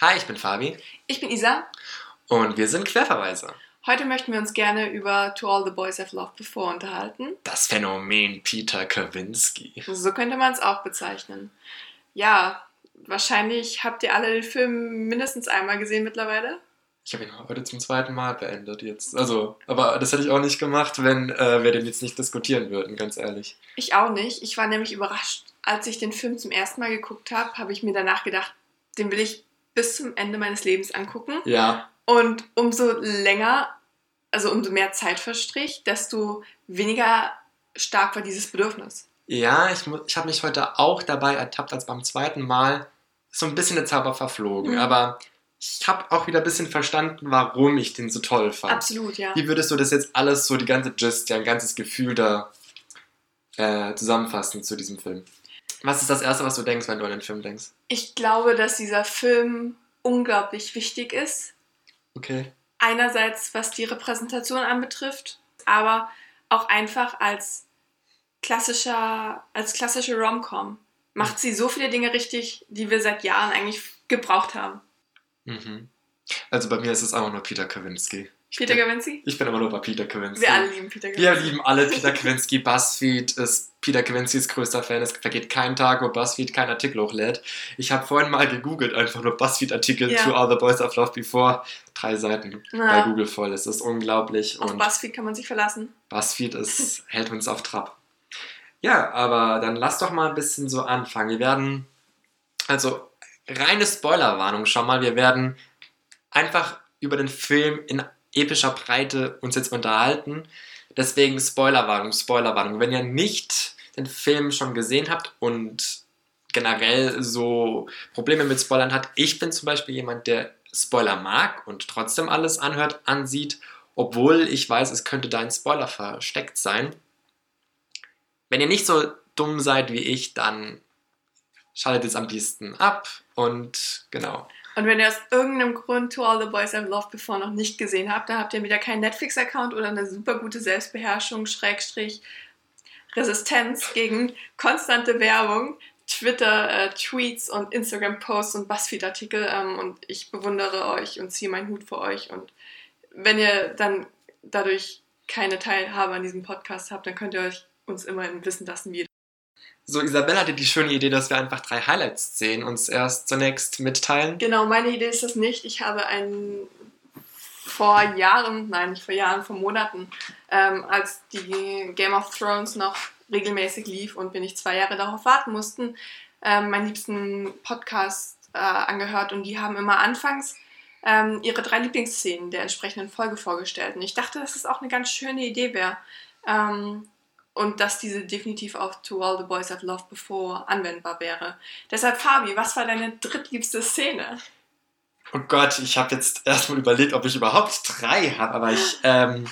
Hi, ich bin Fabi. Ich bin Isa. Und wir sind Querverweise. Heute möchten wir uns gerne über To All the Boys I've Loved Before unterhalten. Das Phänomen Peter Kawinski. So könnte man es auch bezeichnen. Ja, wahrscheinlich habt ihr alle den Film mindestens einmal gesehen mittlerweile. Ich habe ihn heute zum zweiten Mal beendet jetzt. Also, aber das hätte ich auch nicht gemacht, wenn äh, wir den jetzt nicht diskutieren würden, ganz ehrlich. Ich auch nicht. Ich war nämlich überrascht. Als ich den Film zum ersten Mal geguckt habe, habe ich mir danach gedacht, den will ich bis zum Ende meines Lebens angucken. Ja. Und umso länger, also umso mehr Zeit verstrich, desto weniger stark war dieses Bedürfnis. Ja, ich, ich habe mich heute auch dabei ertappt, als beim zweiten Mal so ein bisschen der Zauber verflogen. Mhm. Aber ich habe auch wieder ein bisschen verstanden, warum ich den so toll fand. Absolut, ja. Wie würdest du das jetzt alles, so die ganze Gist, ja, ein ganzes Gefühl da äh, zusammenfassen zu diesem Film? Was ist das Erste, was du denkst, wenn du an den Film denkst? Ich glaube, dass dieser Film unglaublich wichtig ist. Okay. Einerseits, was die Repräsentation anbetrifft, aber auch einfach als klassischer, als klassische Rom-Com. Macht sie so viele Dinge richtig, die wir seit Jahren eigentlich gebraucht haben. Mhm. Also bei mir ist es auch nur Peter Kawinski. Peter bin, Gawinski? Ich bin immer nur bei Peter Kawinski. Wir alle lieben Peter Wir Gawinski. lieben alle Peter Kawinski. BuzzFeed ist Peter Kawinskis größter Fan. Es vergeht kein Tag, wo BuzzFeed keinen Artikel hochlädt. Ich habe vorhin mal gegoogelt, einfach nur BuzzFeed-Artikel Ja. to All the Boys I've Loved Before. Drei Seiten bei Ja. Google voll. Es ist unglaublich. Auf und BuzzFeed kann man sich verlassen. BuzzFeed ist, hält uns auf Trab. Ja, aber dann lass doch mal ein bisschen so anfangen. Wir werden, also reine Spoilerwarnung schon mal, wir werden einfach über den Film in epischer Breite uns jetzt unterhalten. Deswegen Spoilerwarnung, Spoilerwarnung. Wenn ihr nicht den Film schon gesehen habt und generell so Probleme mit Spoilern hat, ich bin zum Beispiel jemand, der Spoiler mag und trotzdem alles anhört, ansieht, obwohl ich weiß, es könnte da ein Spoiler versteckt sein. Wenn ihr nicht so dumm seid wie ich, dann schaltet es am besten ab und genau. Und wenn ihr aus irgendeinem Grund To All the Boys I've Loved Before noch nicht gesehen habt, dann habt ihr wieder keinen Netflix-Account oder eine super gute Selbstbeherrschung, Schrägstrich, Resistenz gegen konstante Werbung, Twitter, äh, und Instagram-Posts und Buzzfeed-Artikel. Ähm, und ich bewundere euch und ziehe meinen Hut vor euch. Und wenn ihr dann dadurch keine Teilhabe an diesem Podcast habt, dann könnt ihr euch uns immerhin wissen lassen, wie ihr So, Isabelle hatte die schöne Idee, dass wir einfach drei Highlights-Szenen uns erst zunächst mitteilen. Genau, meine Idee ist das nicht. Ich habe einen vor Jahren, nein, nicht vor Jahren, vor Monaten, ähm, als die Game of Thrones noch regelmäßig lief und wir nicht zwei Jahre darauf warten mussten, ähm, meinen liebsten Podcast äh, angehört und die haben immer anfangs ähm, ihre drei Lieblingsszenen der entsprechenden Folge vorgestellt. Und ich dachte, dass es auch eine ganz schöne Idee wäre. Ähm, und dass diese definitiv auf To All the Boys I've Loved Before anwendbar wäre. Deshalb, Fabi, was war deine drittliebste Szene? Oh Gott, ich habe jetzt erstmal überlegt, ob ich überhaupt drei habe, aber ich. Ähm,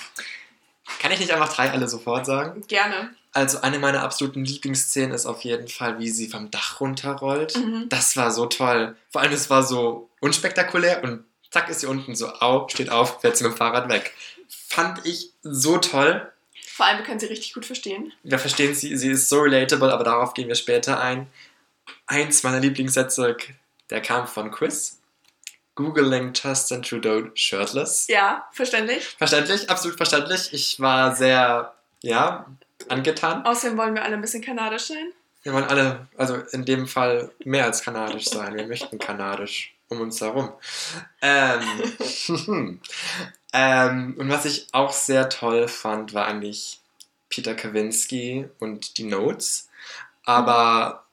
kann ich nicht einfach drei alle sofort sagen? Gerne. Also, eine meiner absoluten Lieblingsszenen ist auf jeden Fall, wie sie vom Dach runterrollt. Mhm. Das war so toll. Vor allem, es war so unspektakulär und zack ist sie unten so auf, steht auf, fährt sie mit dem Fahrrad weg. Fand ich so toll. Vor allem, wir können sie richtig gut verstehen. Wir verstehen sie, sie ist so relatable, aber darauf gehen wir später ein. Eins meiner Lieblingssätze, der kam von Chris. Googling Justin Trudeau shirtless. Ja, verständlich. Verständlich, absolut verständlich. Ich war sehr, ja, angetan. Außerdem wollen wir alle ein bisschen kanadisch sein. Wir wollen alle, also in dem Fall mehr als kanadisch sein. Wir möchten kanadisch um uns herum. Ähm, ähm, und was ich auch sehr toll fand, war eigentlich Peter Kawinski und die Notes. Aber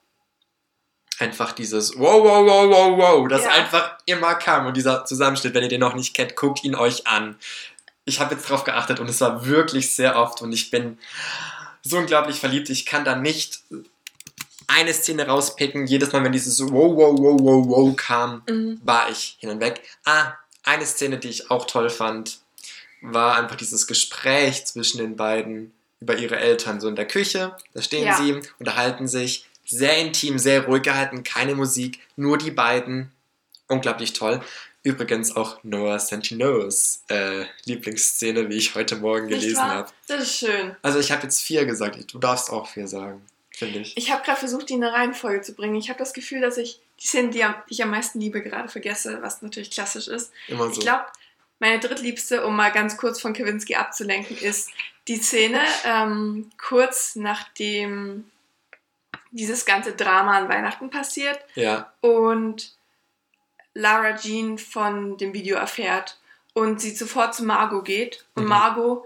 einfach dieses Wow, wow, wow, wow, wow, das Ja. einfach immer kam. Und dieser Zusammenschnitt, wenn ihr den noch nicht kennt, guckt ihn euch an. Ich habe jetzt drauf geachtet und es war wirklich sehr oft und ich bin so unglaublich verliebt. Ich kann da nicht eine Szene rauspicken. Jedes Mal, wenn dieses Wow, wow, wow, wow, wow kam, Mhm. war ich hin und weg. Ah, eine Szene, die ich auch toll fand, war einfach dieses Gespräch zwischen den beiden über ihre Eltern. So in der Küche, da stehen Ja. sie, unterhalten sich. Sehr intim, sehr ruhig gehalten, keine Musik, nur die beiden. Unglaublich toll. Übrigens auch Noah Centinos äh, Lieblingsszene, wie ich heute Morgen gelesen habe. Das ist schön. Also ich habe jetzt vier gesagt, du darfst auch vier sagen, finde ich. Ich habe gerade versucht, die in eine Reihenfolge zu bringen. Ich habe das Gefühl, dass ich die Szene, die, ich am meisten liebe, gerade vergesse, was natürlich klassisch ist. Immer Ich so. glaube, meine drittliebste, um mal ganz kurz von Kawinski abzulenken, ist die Szene ähm, kurz nachdem dieses ganze Drama an Weihnachten passiert ja, und Lara Jean von dem Video erfährt und sie sofort zu Margot geht und Mhm. Margot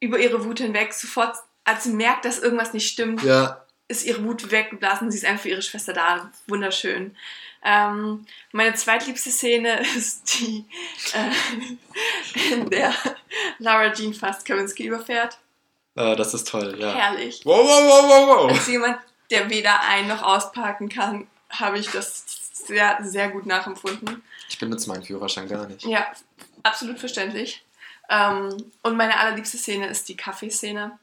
über ihre Wut hinweg sofort, als sie merkt, dass irgendwas nicht stimmt, ja, ist ihre Wut weggeblasen. Sie ist einfach für ihre Schwester da. Wunderschön. Ähm, meine zweitliebste Szene ist die, äh, in der Lara Jean fast Kawinski überfährt. äh, das ist toll, ja. Herrlich. Wow, wow, wow, wow, wow. Als jemand, der weder ein- noch ausparken kann, habe ich das sehr, sehr gut nachempfunden. Ich benutze meinen Führerschein gar nicht. Ja, absolut verständlich. Ähm, und meine allerliebste Szene ist die Kaffeeszene,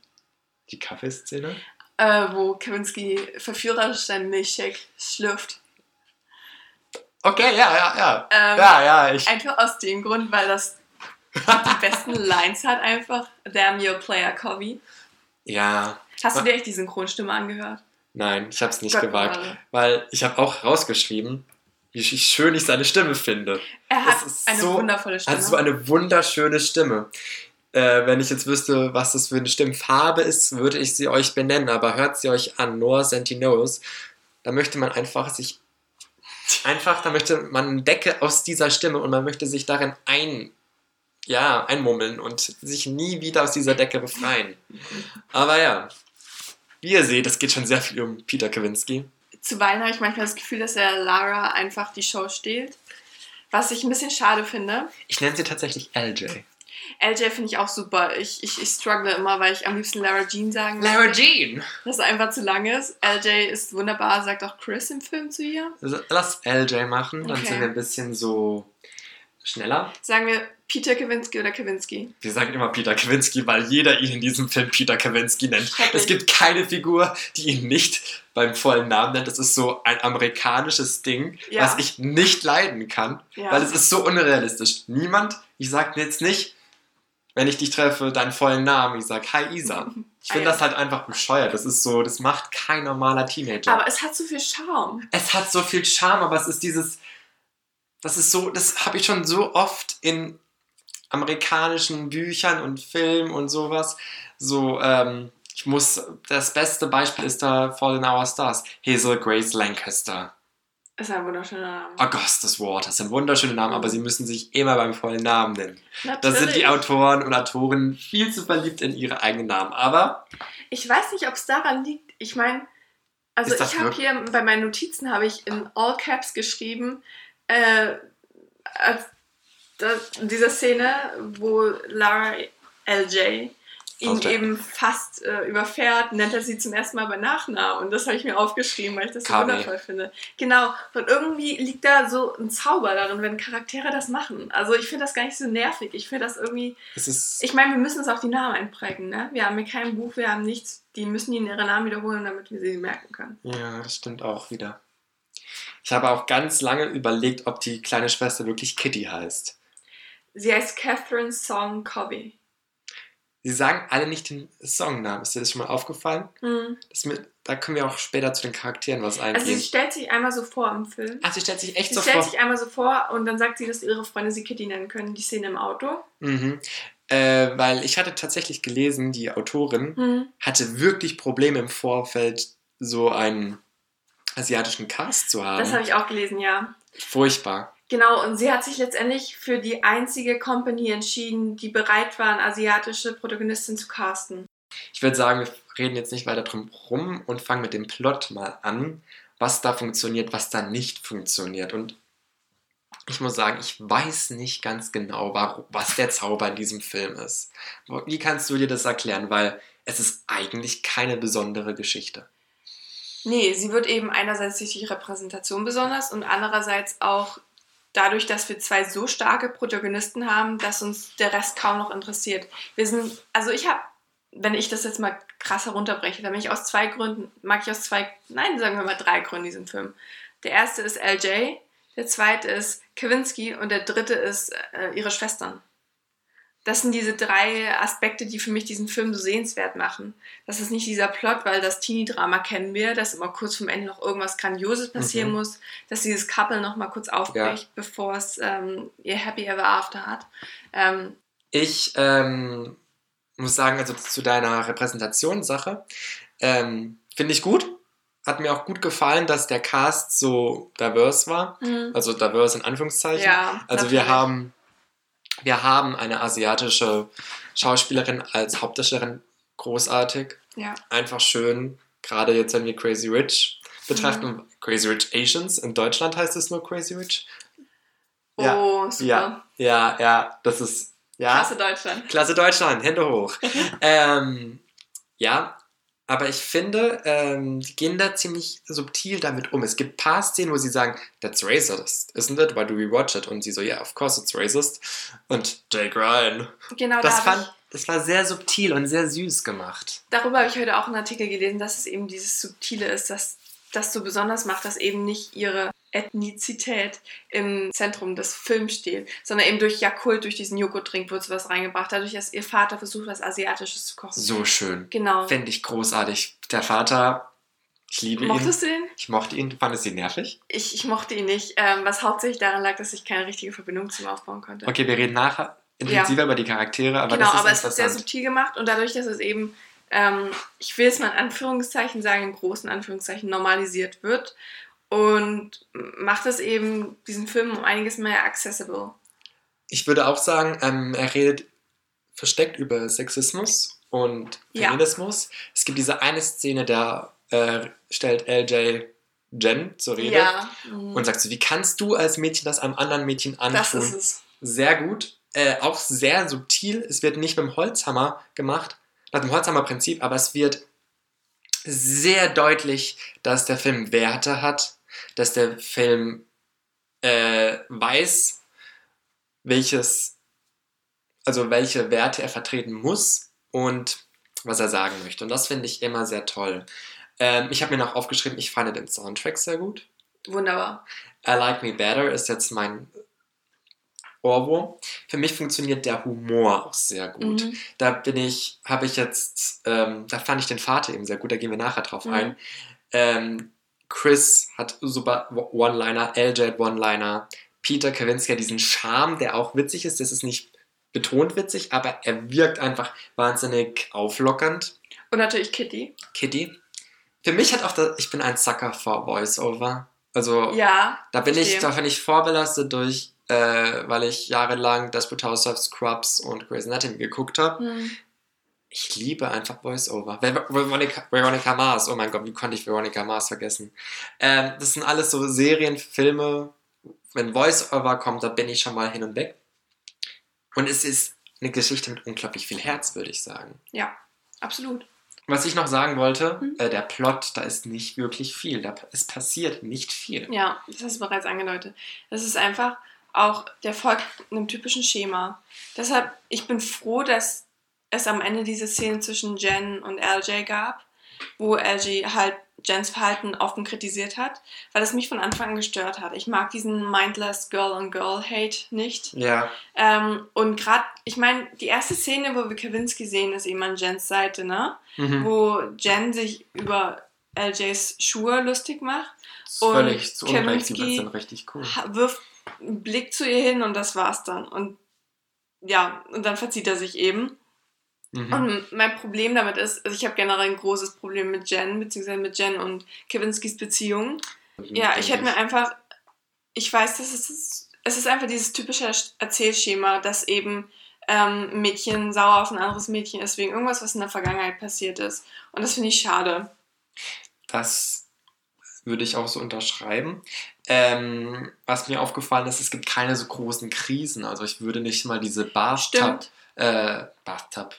Die Kaffeeszene? Äh, wo Kawinski verführerisch seinen Milchshake schlürft. Okay, ja, ja, ja. Ähm, ja, ja, ich. Einfach aus dem Grund, weil das die besten Lines hat einfach. Damn your player, Covey. Ja, Hast du dir echt die Synchronstimme angehört? nein, ich habe es nicht Gott gewagt. bewahre. Weil ich habe auch rausgeschrieben, wie sch- schön ich seine Stimme finde. Er hat eine so- wundervolle Stimme. Also so eine wunderschöne Stimme. Äh, wenn ich jetzt wüsste, was das für eine Stimmfarbe ist, würde ich sie euch benennen, aber hört sie euch an, Noah Sentinos. Da möchte man einfach sich einfach, da möchte man eine Decke aus dieser Stimme und man möchte sich darin ein, ja, einmummeln und sich nie wieder aus dieser Decke befreien. Aber ja, wie ihr seht, es geht schon sehr viel um Peter Kawinski. Zuweilen habe ich manchmal das Gefühl, dass er Lara einfach die Show stiehlt. Was ich ein bisschen schade finde. Ich nenne sie tatsächlich LJ. LJ finde ich auch super. Ich, ich, ich struggle immer, weil ich am liebsten Lara Jean sagen möchte, Lara Jean! dass es einfach zu lang ist. LJ ist wunderbar, sagt auch Chris im Film zu ihr. Also, Lass LJ machen, dann Okay. sind wir ein bisschen so schneller. Sagen wir Peter Kawinski oder Kawinski? Wir sagen immer Peter Kawinski, weil jeder ihn in diesem Film Peter Kawinski nennt. Es gibt keine Figur, die ihn nicht beim vollen Namen nennt. Das ist so ein amerikanisches Ding, Ja. was ich nicht leiden kann, Ja. weil es ist so unrealistisch. Niemand, ich sag jetzt nicht, wenn ich dich treffe, deinen vollen Namen. Ich Hi Isa. Ich finde Ah, ja. das halt einfach bescheuert. Das ist so, das macht kein normaler Teenager. Aber es hat so viel Charme. es hat so viel Charme, aber es ist dieses, das ist so, das habe ich schon so oft in amerikanischen Büchern und Filmen und sowas. So, ähm, ich muss, das beste Beispiel ist da Fallen Our Stars. Hazel Grace Lancaster. Ist ein wunderschöner Name. Augustus Waters sind wunderschöne Namen, aber sie müssen sich immer beim vollen Namen nennen. Da Natürlich. sind die Autoren und Autoren viel zu verliebt in ihre eigenen Namen. Aber Ich weiß nicht, ob es daran liegt. Ich meine, also Ist das ich habe hier bei meinen Notizen habe ich in All Caps geschrieben, äh, als das, diese Szene, wo Lara LJ ihn eben fast äh, überfährt, nennt er sie zum ersten Mal bei Nachnamen. Und das habe ich mir aufgeschrieben, weil ich das so wundervoll finde. Genau. Und irgendwie liegt da so ein Zauber darin, wenn Charaktere das machen. Also ich finde das gar nicht so nervig. Ich finde das irgendwie ich meine, wir müssen uns auch die Namen einprägen, ne? Wir haben hier kein Buch, wir haben nichts. Die müssen ihnen ihre Namen wiederholen, damit wir sie merken können. Ja, das stimmt auch wieder. Ich habe auch ganz lange überlegt, ob die kleine Schwester wirklich Kitty heißt. Sie heißt Catherine Song Cobby. Sie sagen alle nicht den Songnamen. Ist dir das schon mal aufgefallen? Hm. Das mit, da können wir auch später zu den Charakteren was Also eingehen. sie stellt sich einmal so vor im Film. Ach, sie stellt sich echt Sie so stellt vor. sich einmal so vor und dann sagt sie, dass ihre Freunde sie Kitty nennen können. Die Szene im Auto. Mhm. Äh, weil ich hatte tatsächlich gelesen, die Autorin Hm. hatte wirklich Probleme im Vorfeld, so einen asiatischen Cast zu haben. Das habe ich auch gelesen, ja. Furchtbar. Genau, und sie hat sich letztendlich für die einzige Company entschieden, die bereit war, eine asiatische Protagonistin zu casten. Ich würde sagen, wir reden jetzt nicht weiter drum rum und fangen mit dem Plot mal an, was da funktioniert, was da nicht funktioniert. Und ich muss sagen, ich weiß nicht ganz genau, was der Zauber in diesem Film ist. Wie kannst du dir das erklären? Weil es ist eigentlich keine besondere Geschichte. Nee, sie wird eben einerseits durch die Repräsentation besonders und andererseits auch dadurch, dass wir zwei so starke Protagonisten haben, dass uns der Rest kaum noch interessiert. Wir sind, also ich habe, wenn ich das jetzt mal krass herunterbreche, dann bin ich aus zwei Gründen, mag ich aus zwei, nein, sagen wir mal drei Gründen diesen Film. Der erste ist LJ, der zweite ist Kawinski und der dritte ist äh, ihre Schwestern. Das sind diese drei Aspekte, die für mich diesen Film so sehenswert machen. Das ist nicht dieser Plot, weil das Teenie-Drama kennen wir, dass immer kurz vom Ende noch irgendwas Grandioses passieren Mhm. muss, dass dieses Couple noch mal kurz aufbricht, bevor es ähm, ihr Happy Ever After hat. Ähm, Ich ähm, muss sagen, also zu deiner Repräsentationssache, ähm, finde ich gut. Hat mir auch gut gefallen, dass der Cast so diverse war. Also diverse in Anführungszeichen. ja, Also wir haben, wir haben eine asiatische Schauspielerin als Hauptdarstellerin großartig. Ja. Einfach schön. Gerade jetzt, wenn wir Crazy Rich betrachten. Mhm. Crazy Rich Asians. In Deutschland heißt es nur Crazy Rich. Oh, super. Ja, ja, ja. Das ist, ja. Klasse Deutschland. Klasse Deutschland, Hände hoch. ähm, ja, aber ich finde, ähm, die gehen da ziemlich subtil damit um. Es gibt ein paar Szenen, wo sie sagen, that's racist, isn't it? Why do we watch it? Und sie so, yeah, of course it's racist. Und Jake Ryan. Genau, Das, da fand, das war sehr subtil und sehr süß gemacht. darüber habe ich heute auch einen Artikel gelesen, dass es eben dieses Subtile ist, dass das so besonders macht, dass eben nicht ihre Ethnizität im Zentrum des Films steht, sondern eben durch Jakult, durch diesen Joghurtdrink wird was reingebracht, dadurch, dass ihr Vater versucht, was Asiatisches zu kochen. So schön. Genau. Fände ich großartig. Der Vater, ich liebe ihn. Mochtest du den? Ich mochte ihn. Fandest du ihn nervig? Ich, ich mochte ihn nicht, ähm, was hauptsächlich daran lag, dass ich keine richtige Verbindung zu ihm aufbauen konnte. Okay, wir reden nachher intensiver über die Charaktere, aber genau, das ist aber es wird sehr subtil gemacht und dadurch, dass es eben, ähm, ich will es mal in Anführungszeichen sagen, in großen Anführungszeichen normalisiert wird und macht es eben diesen Film um einiges mehr accessible. Ich würde auch sagen, ähm, er redet versteckt über Sexismus und Ja. Feminismus. Es gibt diese eine Szene, da äh, stellt LJ Jen zur Rede Ja, mhm. und sagt so, wie kannst du als Mädchen das einem anderen Mädchen das antun? ist es. Sehr gut. Äh, auch sehr subtil. Es wird nicht mit dem Holzhammer gemacht, nach dem Holzhammer-Prinzip, aber es wird sehr deutlich, dass der Film Werte hat, dass der Film äh, weiß, welches, also welche Werte er vertreten muss und was er sagen möchte. Und das finde ich immer sehr toll. Ähm, ich habe mir noch aufgeschrieben, ich fand den Soundtrack sehr gut. Wunderbar. I Like Me Better ist jetzt mein Ohrwurm. Für mich funktioniert der Humor auch sehr gut. Mhm. Da bin ich, habe ich jetzt, ähm, da fand ich den Vater eben sehr gut, da gehen wir nachher drauf Mhm. ein. Ähm, Chris hat super One-Liner, LJ hat One-Liner, Peter Kavinsky hat diesen Charme, der auch witzig ist. Das ist nicht betont witzig, aber er wirkt einfach wahnsinnig auflockernd. Und natürlich Kitty. Kitty. Für mich hat auch das, ich bin ein Sucker for Voice-Over. Also Ja. da bin ich, da bin ich vorbelastet durch, äh, weil ich jahrelang Desperate Housewives, Scrubs und Grey's Anatomy geguckt habe. Mhm. Ich liebe einfach Voice-Over. Ver- Veronica, Veronica Mars, oh mein Gott, wie konnte ich Veronica Mars vergessen? Ähm, das sind alles so Serien, Filme. Wenn Voice-Over kommt, da bin ich schon mal hin und weg. Und es ist eine Geschichte mit unglaublich viel Herz, würde ich sagen. Ja, absolut. Was ich noch sagen wollte, Mhm. äh, der Plot, da ist nicht wirklich viel. Da, es passiert nicht viel. Ja, das hast du bereits angedeutet. Das ist einfach auch, der folgt einem typischen Schema. Deshalb, ich bin froh, dass es am Ende diese Szene zwischen Jen und LJ gab, wo LJ halt Jens Verhalten offen kritisiert hat, weil es mich von Anfang an gestört hat. Ich mag diesen mindless Girl-on-Girl-Hate nicht. Ja, Ähm, und gerade, ich meine, die erste Szene, wo wir Kavinsky sehen, ist eben an Jens Seite, ne? mhm. Wo Jen sich über LJs Schuhe lustig macht und völlig zu Unrecht. Die sind richtig cool. wirft einen Blick zu ihr hin und das war's dann. Und ja, und dann verzieht er sich eben. Mhm. Und mein Problem damit ist, also ich habe generell ein großes Problem mit Jen, beziehungsweise mit Jen und Kavinskys Beziehung. Ja, ich hätte mir einfach, ich weiß, dass es ist, es ist einfach dieses typische Erzählschema, dass eben ähm, Mädchen sauer auf ein anderes Mädchen ist wegen irgendwas, was in der Vergangenheit passiert ist. Und das finde ich schade. Das würde ich auch so unterschreiben. Ähm, was mir aufgefallen ist, es gibt keine so großen Krisen. Also ich würde nicht mal diese Bathtub, äh, Bathtub,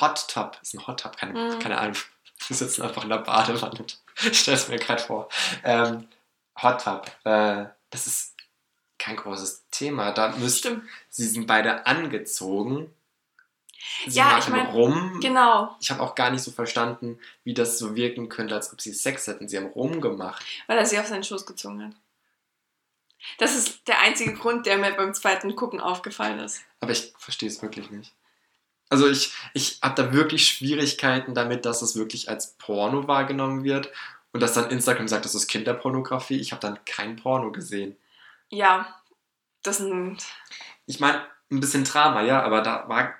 Hot Tub, ist ein Hot Tub, keine, Mhm. keine Ahnung. Wir sitzen einfach in der Badewanne. Ich stelle es mir gerade vor. Ähm, Hot Tub, äh, das ist kein großes Thema. Da müsst, Stimmt. sie sind beide angezogen. Sie Ja, ich machen mein, rum. Genau, Ich habe auch gar nicht so verstanden, wie das so wirken könnte, als ob sie Sex hätten. Sie haben rumgemacht. weil er sie auf seinen Schoß gezogen hat. Das ist der einzige Grund, der mir beim zweiten Gucken aufgefallen ist. Aber ich verstehe es wirklich nicht. Also ich, ich habe da wirklich Schwierigkeiten damit, dass es wirklich als Porno wahrgenommen wird und dass dann Instagram sagt, das ist Kinderpornografie. Ich habe dann kein Porno gesehen. Ja, das sind. Ich meine, ein bisschen Drama, ja, aber da war.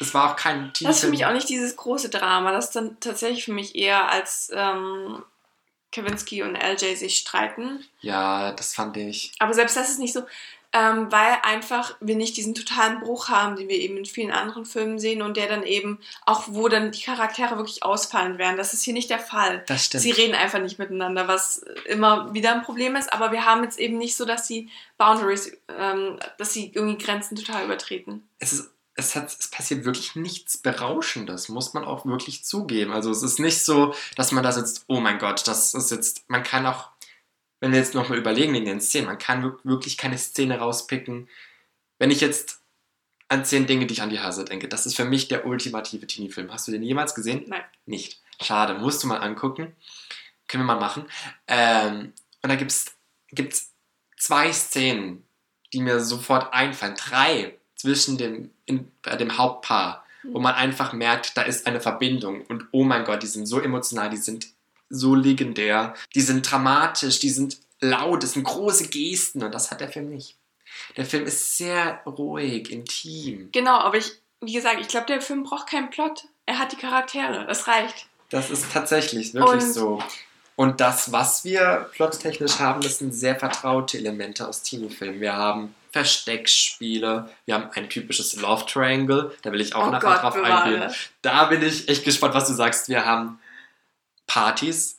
Es war auch kein Das ist für mich auch nicht dieses große Drama. Das ist dann tatsächlich für mich eher als ähm, Kavinsky und LJ sich streiten. Ja, das fand ich. Aber selbst das ist nicht so, ähm, weil einfach wir nicht diesen totalen Bruch haben, den wir eben in vielen anderen Filmen sehen und der dann eben auch, wo dann die Charaktere wirklich ausfallen werden. Das ist hier nicht der Fall. Das stimmt. Sie reden einfach nicht miteinander, was immer wieder ein Problem ist, aber wir haben jetzt eben nicht so, dass sie Boundaries, ähm, dass sie irgendwie Grenzen total übertreten. Es ist es, hat, es passiert wirklich nichts Berauschendes, muss man auch wirklich zugeben. Also es ist nicht so, dass man da sitzt, oh mein Gott, das ist jetzt, man kann auch, wenn wir jetzt nochmal überlegen in den Szenen, man kann wirklich keine Szene rauspicken. Wenn ich jetzt an zehn Dinge, die ich an die Hase denke, das ist für mich der ultimative Teenie-Film. Hast du den jemals gesehen? Nein. Nicht. Schade, musst du mal angucken. Können wir mal machen. Ähm, und da gibt es zwei Szenen, die mir sofort einfallen. Drei zwischen dem, in, äh, dem Hauptpaar, wo man einfach merkt, da ist eine Verbindung. Und oh mein Gott, die sind so emotional, die sind so legendär, die sind dramatisch, die sind laut, das sind große Gesten und das hat der Film nicht. Der Film ist sehr ruhig, intim. Genau, aber ich, wie gesagt, ich glaube, der Film braucht keinen Plot. Er hat die Charaktere, das reicht. Das ist tatsächlich wirklich Und- so. Und das, was wir plottechnisch haben, das sind sehr vertraute Elemente aus Teenie-Filmen. Wir haben Versteckspiele, wir haben ein typisches Love Triangle, da will ich auch oh nachher Gott, drauf bewahre. eingehen. Da bin ich echt gespannt, was du sagst. Wir haben Partys,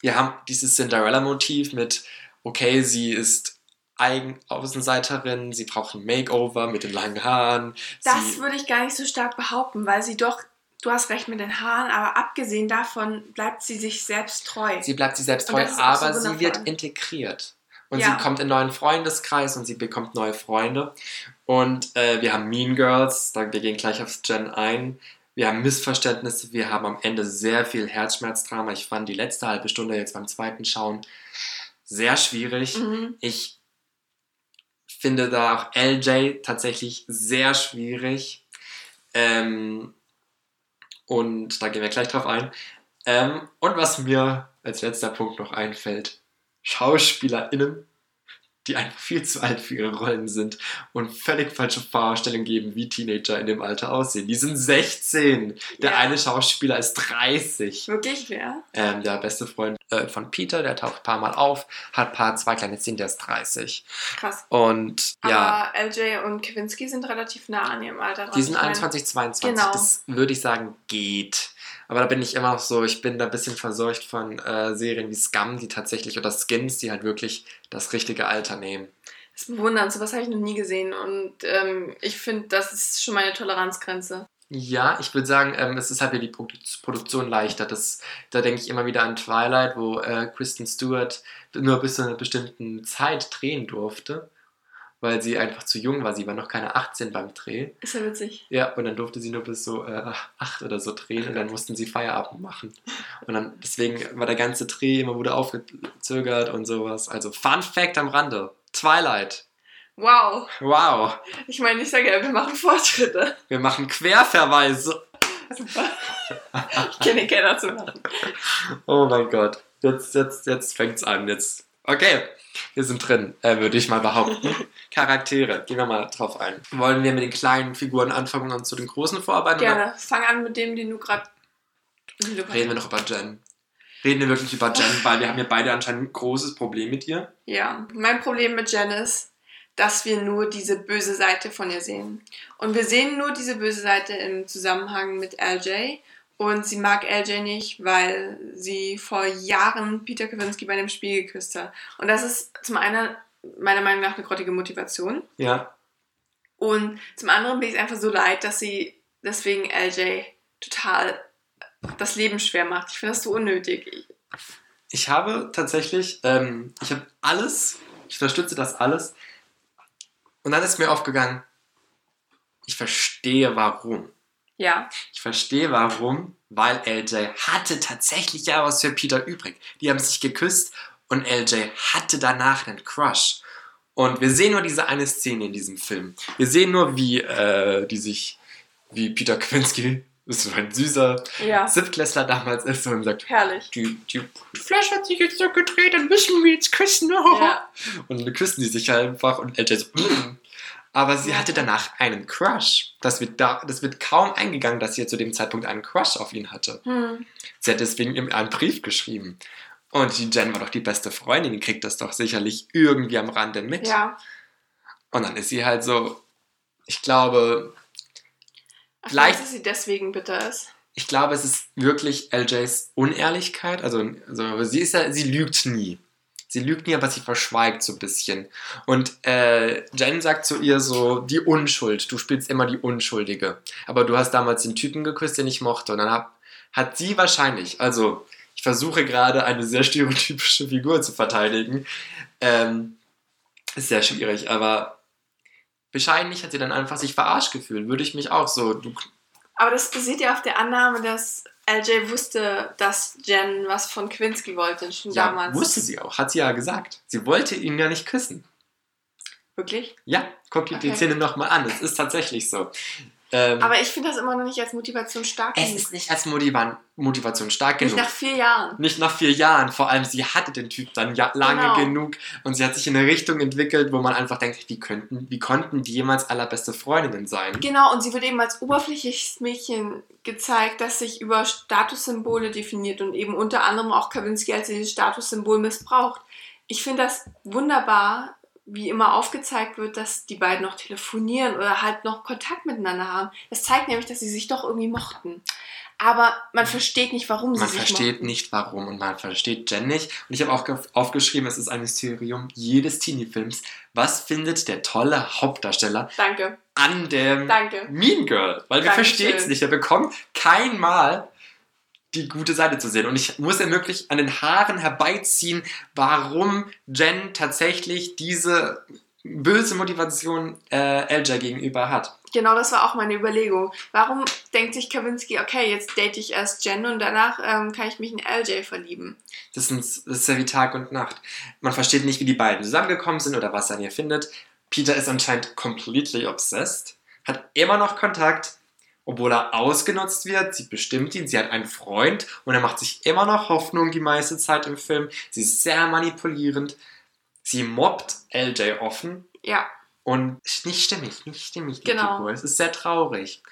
wir haben dieses Cinderella-Motiv mit, okay, sie ist Eigen Außenseiterin, sie braucht ein Makeover mit den langen Haaren. Das würde ich gar nicht so stark behaupten, weil sie doch, du hast recht mit den Haaren, aber abgesehen davon bleibt sie sich selbst treu. Sie bleibt sie selbst treu, auch so aber sie wird integriert. Und Ja. sie kommt in einen neuen Freundeskreis und sie bekommt neue Freunde. Und äh, wir haben Mean Girls, da, wir gehen gleich aufs Gen ein. Wir haben Missverständnisse, wir haben am Ende sehr viel Herzschmerzdrama. Ich fand die letzte halbe Stunde jetzt beim zweiten Schauen sehr schwierig. Mhm. Ich finde da auch LJ tatsächlich sehr schwierig. Ähm, und da gehen wir gleich drauf ein. Ähm, und was mir als letzter Punkt noch einfällt, SchauspielerInnen, die einfach viel zu alt für ihre Rollen sind und völlig falsche Vorstellungen geben, wie Teenager in dem Alter aussehen. Die sind 16. Der Ja. eine Schauspieler ist 30. Wirklich, wer? Ähm, der beste Freund äh, von Peter, der taucht ein paar Mal auf, hat ein paar zwei kleine Szenen, der ist 30. Krass. Und ja, Aber LJ und Kavinsky sind relativ nah an ihrem Alter dran. die sind Ich mein, 21, 22. Genau. Das würde ich sagen, geht. Aber da bin ich immer noch so, ich bin da ein bisschen verseucht von äh, Serien wie Scum, die tatsächlich, oder Skins, die halt wirklich das richtige Alter nehmen. Das ist bewundernd, sowas habe ich noch nie gesehen und ähm, ich finde, das ist schon meine Toleranzgrenze. Ja, ich würde sagen, ähm, es ist halt wieder die Produ- Produktion leichter. Das, da denke ich immer wieder an Twilight, wo äh, Kristen Stewart nur bis zu einer bestimmten Zeit drehen durfte, weil sie einfach zu jung war. Sie war noch keine 18 beim Dreh. Ist ja witzig. Ja, und dann durfte sie nur bis so äh, 8 oder so drehen und dann mussten sie Feierabend machen. Und dann, deswegen war der ganze Dreh immer wurde aufgezögert und sowas. Also Fun Fact am Rande. Twilight. Wow. Wow. Ich meine, ich sage ja, wir machen Fortschritte. Wir machen Querverweise. Super. Ich kenne keiner zu machen. Oh mein Gott. Jetzt, jetzt, jetzt fängt's an. Jetzt. Okay, wir sind drin, äh, würde ich mal behaupten. Charaktere, gehen wir mal drauf ein. Wollen wir mit den kleinen Figuren anfangen und zu den großen vorarbeiten? oder Gerne. Fang an mit dem, den du gerade. Reden wir noch über Jen. Reden wir wirklich über Jen, weil wir haben ja beide anscheinend ein großes Problem mit ihr. Ja, mein Problem mit Jen ist, dass wir nur diese böse Seite von ihr sehen. Und wir sehen nur diese böse Seite im Zusammenhang mit LJ. Und sie mag LJ nicht, weil sie vor Jahren Peter Kavinsky bei einem Spiel geküsst hat. Und das ist zum einen meiner Meinung nach eine grottige Motivation. Ja, Und zum anderen bin ich einfach so leid, dass sie deswegen LJ total das Leben schwer macht. Ich finde das so unnötig. Ich, ich habe tatsächlich, ähm, ich habe alles, ich unterstütze das alles. Und dann ist mir aufgegangen, ich verstehe warum. Ja, Ich verstehe warum, weil LJ hatte tatsächlich ja was für Peter übrig. Die haben sich geküsst und LJ hatte danach einen Crush. Und wir sehen nur diese eine Szene in diesem Film. Wir sehen nur, wie äh, die sich, wie Peter Kwinski, das ist so ein süßer Ja, Siebtklässler damals ist und sagt, herrlich. die, die Flash hat sich jetzt so gedreht, dann müssen wir jetzt küssen. Ja. Und dann küssen die sich halt einfach und LJ so, mm. Aber sie hatte danach einen Crush. Das wird, da, das wird kaum eingegangen, dass sie zu dem Zeitpunkt einen Crush auf ihn hatte. Hm. Sie hat deswegen ihm einen Brief geschrieben. Und die Jen war doch die beste Freundin, die kriegt das doch sicherlich irgendwie am Rande mit. Ja. Und dann ist sie halt so, ich glaube, Ach, Vielleicht- dass sie deswegen bitter ist? ich glaube, es ist wirklich LJs Unehrlichkeit. Also, also sie ist ja, sie lügt nie. Sie lügt nie, aber sie verschweigt so ein bisschen. Und äh, Jen sagt zu ihr so, die Unschuld, du spielst immer die Unschuldige. Aber du hast damals den Typen geküsst, den ich mochte. Und dann hab, hat sie wahrscheinlich, also ich versuche gerade eine sehr stereotypische Figur zu verteidigen. Ähm, ist sehr schwierig, aber wahrscheinlich hat sie dann einfach sich verarscht gefühlt. Würde ich mich auch so, Aber das basiert ja auf der Annahme, dass LJ wusste, dass Jen was von Quincy wollte, schon Ja, damals. wusste sie auch, hat sie ja gesagt. Sie wollte ihn ja nicht küssen. Wirklich? Ja, guck dir die Okay. Szene nochmal an, es ist tatsächlich so. Ähm, Aber ich finde das immer noch nicht als Motivation stark es genug. ist nicht als Motivan Motivation stark Nicht genug. nach vier Jahren. nicht nach vier Jahren, vor allem sie hatte den Typ dann ja lange Genau. genug und sie hat sich in eine Richtung entwickelt, wo man einfach denkt, wie könnten, wie konnten die jemals allerbeste Freundinnen sein? Genau, und sie wird eben als oberflächliches Mädchen gezeigt, das sich über Statussymbole definiert und eben unter anderem auch Kawinski als dieses Statussymbol missbraucht. Ich finde das wunderbar, wie immer aufgezeigt wird, dass die beiden noch telefonieren oder halt noch Kontakt miteinander haben. Das zeigt nämlich, dass sie sich doch irgendwie mochten. Aber man versteht nicht, warum sie Man sich versteht mochten. nicht warum und man versteht Jen nicht. Und ich habe auch ge- aufgeschrieben, es ist ein Mysterium jedes Teenie-Films. Was findet der tolle Hauptdarsteller Danke, an dem danke. Mean Girl, weil wir verstehen es nicht. Wir bekommen kein Mal die gute Seite zu sehen. Und ich muss ja wirklich an den Haaren herbeiziehen, warum Jen tatsächlich diese böse Motivation äh, LJ gegenüber hat. Genau, das war auch meine Überlegung. Warum denkt sich Kawinski, okay, jetzt date ich erst Jen und danach ähm, kann ich mich in LJ verlieben? Das ist, das ist ja wie Tag und Nacht. Man versteht nicht, wie die beiden zusammengekommen sind oder was er an ihr findet. Peter ist anscheinend completely obsessed, hat immer noch Kontakt, obwohl er ausgenutzt wird. Sie bestimmt ihn, sie hat einen Freund und er macht sich immer noch Hoffnung die meiste Zeit im Film. Sie ist sehr manipulierend. Sie mobbt LJ offen Ja, und nicht stimmig, nicht stimmig. Die Genau. Figur. Es ist sehr traurig.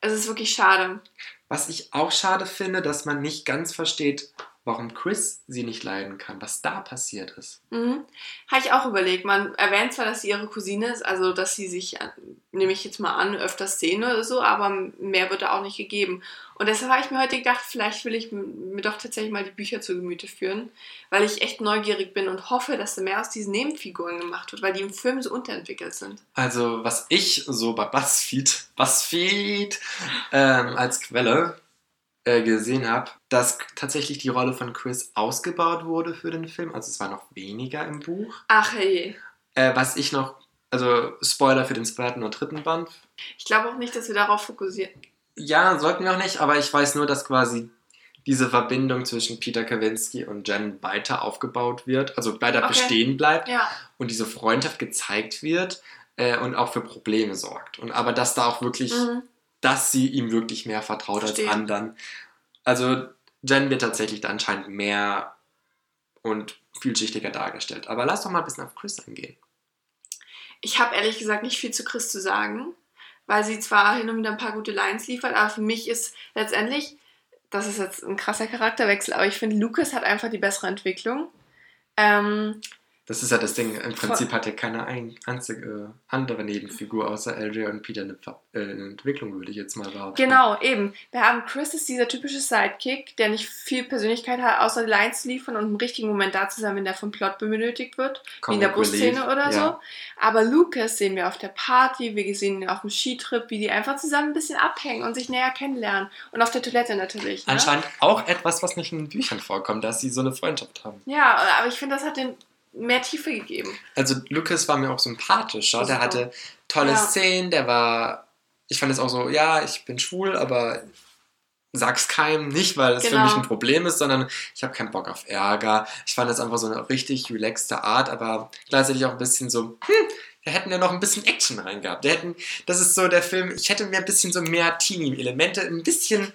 es ist wirklich schade. Was ich auch schade finde, dass man nicht ganz versteht, warum Chris sie nicht leiden kann, was da passiert ist. Mhm. Habe ich auch überlegt. Man erwähnt zwar, dass sie ihre Cousine ist, also dass sie sich, äh, nehme ich jetzt mal an, öfters sehen oder so, aber mehr wird da auch nicht gegeben. Und deshalb habe ich mir heute gedacht, vielleicht will ich mir doch tatsächlich mal die Bücher zu Gemüte führen, weil ich echt neugierig bin und hoffe, dass da mehr aus diesen Nebenfiguren gemacht wird, weil die im Film so unterentwickelt sind. Also, was ich so bei BuzzFeed, BuzzFeed ähm, als Quelle äh, gesehen habe, dass tatsächlich die Rolle von Chris ausgebaut wurde für den Film. Also, es war noch weniger im Buch. Ach hey. Äh, was ich noch, also Spoiler für den zweiten und dritten Band. Ich glaube auch nicht, dass wir darauf fokussieren. Ja, sollten wir auch nicht, aber ich weiß nur, dass quasi diese Verbindung zwischen Peter Kavinsky und Jen weiter aufgebaut wird, also weiter Okay. bestehen bleibt. Ja, und diese Freundschaft gezeigt wird äh, und auch für Probleme sorgt. Und aber dass da auch wirklich, mhm. Dass sie ihm wirklich mehr vertraut Verstehe. als anderen. Also Jen wird tatsächlich anscheinend mehr und vielschichtiger dargestellt. Aber lass doch mal ein bisschen auf Chris eingehen. Ich habe ehrlich gesagt nicht viel zu Chris zu sagen, weil sie zwar hin und wieder ein paar gute Lines liefert, aber für mich ist letztendlich, das ist jetzt ein krasser Charakterwechsel, aber ich finde, Lucas hat einfach die bessere Entwicklung. Ähm, Das ist ja das Ding. Im Prinzip hat er keine ein, einzige andere Nebenfigur außer LJ und Peter eine, äh, Entwicklung, würde ich jetzt mal behaupten. genau, eben. Wir haben Chris ist dieser typische Sidekick, der nicht viel Persönlichkeit hat, außer Lines zu liefern und im richtigen Moment da zu sein, wenn der vom Plot benötigt wird. wie in der Comic Busszene oder ja. so. Aber Lucas sehen wir auf der Party, wir sehen ihn auf dem Skitrip, wie die einfach zusammen ein bisschen abhängen und sich näher kennenlernen. Und auf der Toilette natürlich. Ne? Anscheinend auch etwas, was nicht in den Büchern vorkommt, dass sie so eine Freundschaft haben. Ja, aber ich finde, das hat den mehr Tiefe gegeben. Also Lucas war mir auch sympathischer. Der Super. hatte tolle Ja. Szenen, der war. Ich fand es auch so, ja, ich bin schwul, aber sag's keinem, nicht weil es Genau. für mich ein Problem ist, sondern ich habe keinen Bock auf Ärger. Ich fand das einfach so eine richtig relaxte Art, aber gleichzeitig auch ein bisschen so, hm, da hätten wir noch ein bisschen Action reingehabt. Da hätten, das ist so der Film, ich hätte mir ein bisschen so mehr Teenie-Elemente, ein bisschen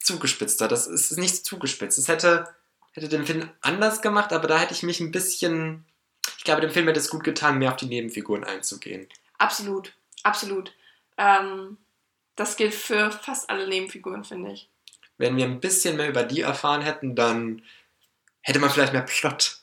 zugespitzter. Das ist nicht zugespitzt. Das hätte, hätte den Film anders gemacht, aber da hätte ich mich ein bisschen, ich glaube, dem Film hätte es gut getan, mehr auf die Nebenfiguren einzugehen. Absolut, absolut. Ähm, das gilt für fast alle Nebenfiguren, finde ich. Wenn wir ein bisschen mehr über die erfahren hätten, dann hätte man vielleicht mehr Plot.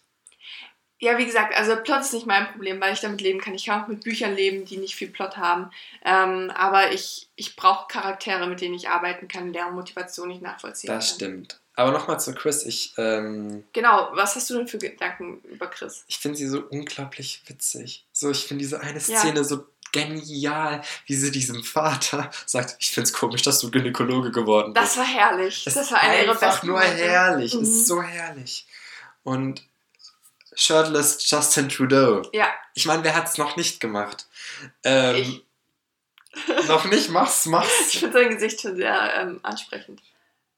Ja, wie gesagt, also Plot ist nicht mein Problem, weil ich damit leben kann. Ich kann auch mit Büchern leben, die nicht viel Plot haben. Ähm, aber ich, ich brauche Charaktere, mit denen ich arbeiten kann, deren Motivation ich nachvollziehen Das kann. stimmt. Aber nochmal zu Chris. Ich, ähm, Genau, was hast du denn für Gedanken über Chris? ich finde sie so unglaublich witzig. So, ich finde diese eine Ja. Szene so genial, wie sie diesem Vater sagt, ich finde es komisch, dass du Gynäkologe geworden bist. Das war herrlich. Das ist war eine ihrer einfach besten nur Momente. herrlich. Es Mhm. ist so herrlich. Und Shirtless Justin Trudeau. Ja, Ich meine, wer hat es noch nicht gemacht? Ähm, Ich. noch nicht? Mach's, ich mach's. finde sein Gesicht schon sehr ähm, ansprechend.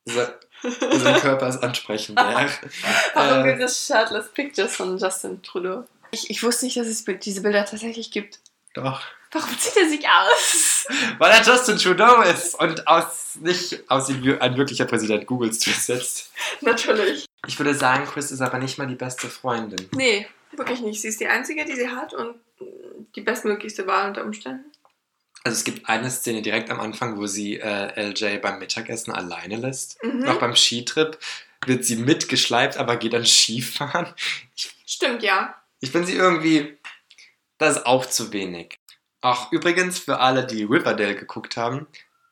Se- Sein Körper ist ansprechend. ja. Warum gibt es Shirtless Pictures von Justin Trudeau? Ich, ich wusste nicht, dass es diese Bilder tatsächlich gibt. Doch. Warum zieht er sich aus? Weil er Justin Trudeau ist und aus, nicht aus wie ein wirklicher Präsident Googles durchsetzt. Natürlich. Ich würde sagen, Chris ist aber nicht mal die beste Freundin. Nee, wirklich nicht. Sie ist die einzige, die sie hat und die bestmöglichste Wahl unter Umständen. Also es gibt eine Szene direkt am Anfang, wo sie äh, LJ beim Mittagessen alleine lässt. Mhm. Noch beim Skitrip wird sie mitgeschleift, aber geht dann Skifahren. Stimmt, ja. Ich finde sie irgendwie, das ist auch zu wenig. Auch übrigens für alle, die Riverdale geguckt haben,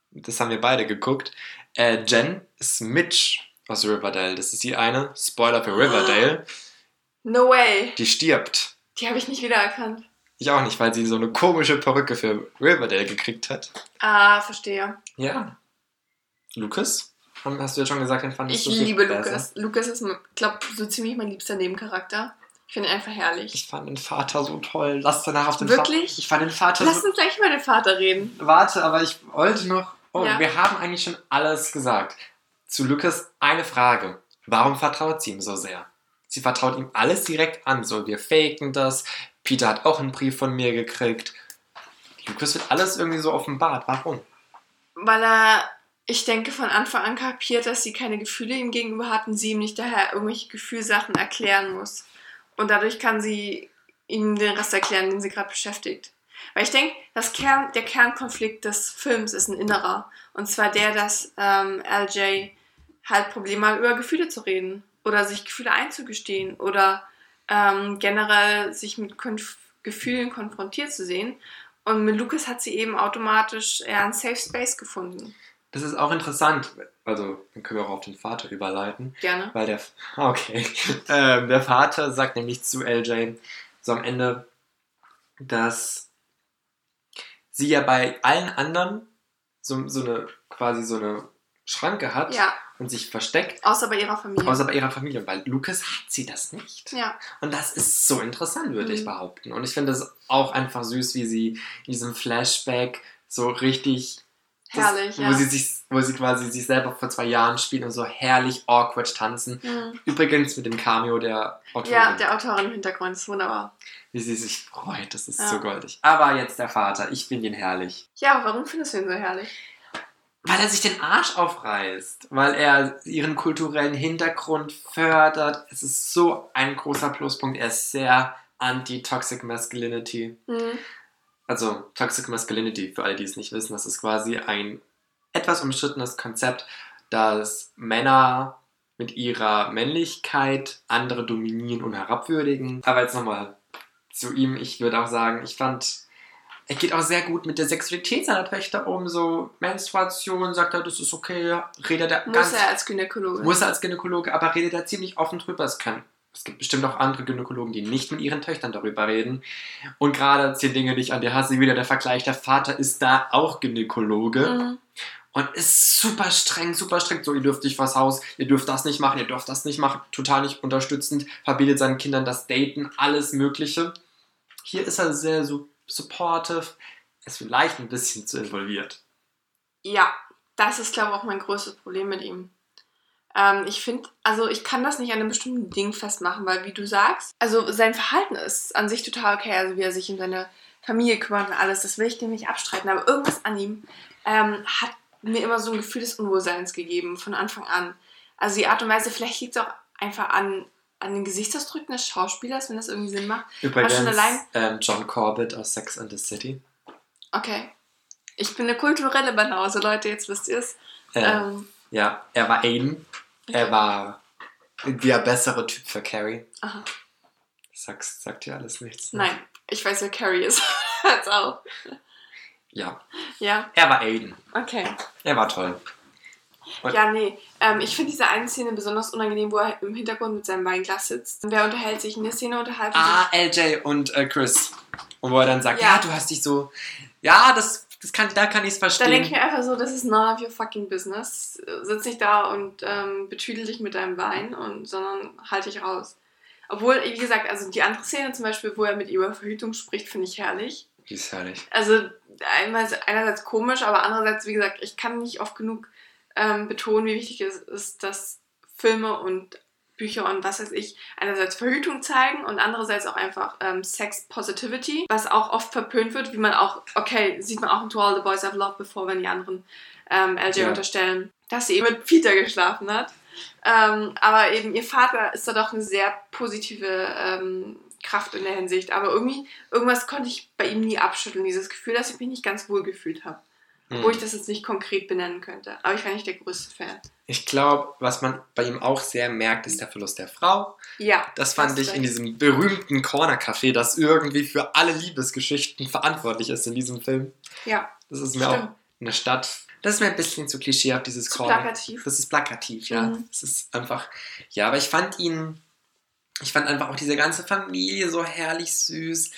das haben wir beide geguckt, äh, Jen ist Mitch aus Riverdale. Das ist die eine, Spoiler für Riverdale, No way. die stirbt. Die habe ich nicht wiedererkannt. Ich auch nicht, weil sie so eine komische Perücke für Riverdale gekriegt hat. Ah, verstehe. Ja. Lukas? Haben- Hast du ja schon gesagt, den fandest Ich du liebe besser. Lukas. Lukas ist, glaube so ziemlich mein liebster Nebencharakter. Ich finde ihn einfach herrlich. Ich fand den Vater so toll. Lass danach auf den Wirklich? Vater. Ich fand den Vater Lass so. uns gleich über den Vater reden. Warte, aber ich wollte noch. Oh, Ja. wir haben eigentlich schon alles gesagt. Zu Lukas eine Frage. Warum vertraut sie ihm so sehr? Sie vertraut ihm alles direkt an. So, wir faken das. Peter hat auch einen Brief von mir gekriegt. Lukas wird alles irgendwie so offenbart. Warum? Weil er, ich denke, von Anfang an kapiert, dass sie keine Gefühle ihm gegenüber hat und sie ihm nicht daher irgendwelche Gefühlsachen erklären muss. Und dadurch kann sie ihm den Rest erklären, den sie gerade beschäftigt. Weil ich denke, Kern, der Kernkonflikt des Films ist ein innerer. Und zwar der, dass ähm, LJ halt Probleme hat, über Gefühle zu reden. Oder sich Gefühle einzugestehen. Oder ähm, generell sich mit Konf Gefühlen konfrontiert zu sehen. Und mit Lucas hat sie eben automatisch eher einen Safe Space gefunden. Das ist auch interessant. Also, dann können wir auch auf den Vater überleiten. Gerne. Weil der, okay, ähm, der Vater sagt nämlich zu LJ so am Ende, dass sie ja bei allen anderen so, so eine, quasi so eine Schranke hat Ja, und sich versteckt, außer bei ihrer Familie. außer bei ihrer Familie, weil Lukas hat sie das nicht. ja, Und das ist so interessant, würde ich Mhm. behaupten. Und ich finde es auch einfach süß, wie sie in diesem Flashback so richtig das- herrlich, wo ja. sie sich, wo sie quasi sich selber vor zwei Jahren spielen und so herrlich awkward tanzen. Mhm. Übrigens mit dem Cameo der Autorin, Ja, der Autorin im Hintergrund ist wunderbar. wie sie sich freut, das ist Ja. so goldig. Aber jetzt der Vater, ich finde ihn herrlich. Ja, warum findest du ihn so herrlich? Weil er sich den Arsch aufreißt, weil er ihren kulturellen Hintergrund fördert. Es ist so ein großer Pluspunkt. Er ist sehr anti-toxic masculinity. Mhm. Also Toxic Masculinity, für alle, die es nicht wissen, das ist quasi ein etwas umstrittenes Konzept, dass Männer mit ihrer Männlichkeit andere dominieren und herabwürdigen. Aber jetzt nochmal zu ihm, ich würde auch sagen, ich fand, er geht auch sehr gut mit der Sexualität seiner Töchter um, so Menstruation, sagt er, das ist okay, redet er Muss ganz er als Gynäkologe. muss er als Gynäkologe, aber redet er ziemlich offen drüber. Es, kann, es gibt bestimmt auch andere Gynäkologen, die nicht mit ihren Töchtern darüber reden. Und gerade zehn Dinge, die ich an dir hasse, wieder der Vergleich, der Vater ist da auch Gynäkologe Mhm. und ist super streng, super streng. So, ihr dürft nicht vors Haus, ihr dürft das nicht machen, ihr dürft das nicht machen. Total nicht unterstützend, verbietet seinen Kindern das Daten, alles Mögliche. Hier ist er sehr so supportive, ist vielleicht ein bisschen zu involviert. Ja, Das ist, glaube ich, auch mein größtes Problem mit ihm. Ähm, ich finde, also ich kann das nicht an einem bestimmten Ding festmachen, weil wie du sagst, also sein Verhalten ist an sich total okay, also wie er sich um seine Familie kümmert und alles, das will ich dem nicht abstreiten, aber irgendwas an ihm ähm, hat mir immer so ein Gefühl des Unwohlseins gegeben, von Anfang an. Also die Art und Weise, vielleicht liegt es auch einfach an, an den Gesichtsausdrücken des Schauspielers, wenn das irgendwie Sinn macht. Übrigens, schon allein- ähm, John Corbett aus Sex and the City. Okay. Ich bin eine kulturelle Banause, Leute, jetzt wisst ihr es. Äh, Ähm, Ja, er war Aiden. Er war der bessere Typ für Carrie. aha. Sagst, sagt dir alles nichts? ne? Nein, ich weiß, wer Carrie ist. Als auch. Ja, Ja, er war Aiden. okay. Er war toll. Und- Ja, nee. Ähm, ich finde diese eine Szene besonders unangenehm, wo er im Hintergrund mit seinem Weinglas sitzt. Wer unterhält sich in der Szene? Unterhalten Ah, LJ und äh, Chris. Und wo er dann sagt, Ja. ja, du hast dich so. Ja, das, das kann, da kann ich es Da verstehen. denke ich mir einfach so, das ist none of your fucking business. Sitz nicht da und ähm, betüdel dich mit deinem Wein, und, sondern halt dich raus. Obwohl, wie gesagt, also die andere Szene zum Beispiel, wo er mit ihr über Verhütung spricht, finde ich herrlich. Die ist herrlich. Also einmal, einerseits komisch, aber andererseits, wie gesagt, ich kann nicht oft genug ähm, betonen, wie wichtig es ist, dass Filme und Bücher und was weiß ich einerseits Verhütung zeigen und andererseits auch einfach ähm, Sex Positivity, was auch oft verpönt wird, wie man auch, okay, sieht man auch in To All the Boys I've Loved Before, wenn die anderen ähm, LJ Ja. unterstellen, dass sie eben mit Peter geschlafen hat. Ähm, aber eben ihr Vater ist da doch eine sehr positive ähm, Kraft in der Hinsicht. Aber irgendwie, irgendwas konnte ich bei ihm nie abschütteln, dieses Gefühl, dass ich mich nicht ganz wohl gefühlt habe. Hm. Wo ich das jetzt nicht konkret benennen könnte. Aber ich war nicht der größte Fan. Ich glaube, was man bei ihm auch sehr merkt, ist der Verlust der Frau. Ja. Das fand ich recht. in diesem berühmten Corner-Café, das irgendwie für alle Liebesgeschichten verantwortlich ist in diesem Film. Ja, Das ist mir Stimmt. auch eine Stadt. Das ist mir ein bisschen zu klischeehaft, dieses zu Corner. plakativ. Das ist plakativ, ja. Mhm. Das ist einfach. Ja, aber ich fand ihn. Ich fand einfach auch diese ganze Familie so herrlich süß.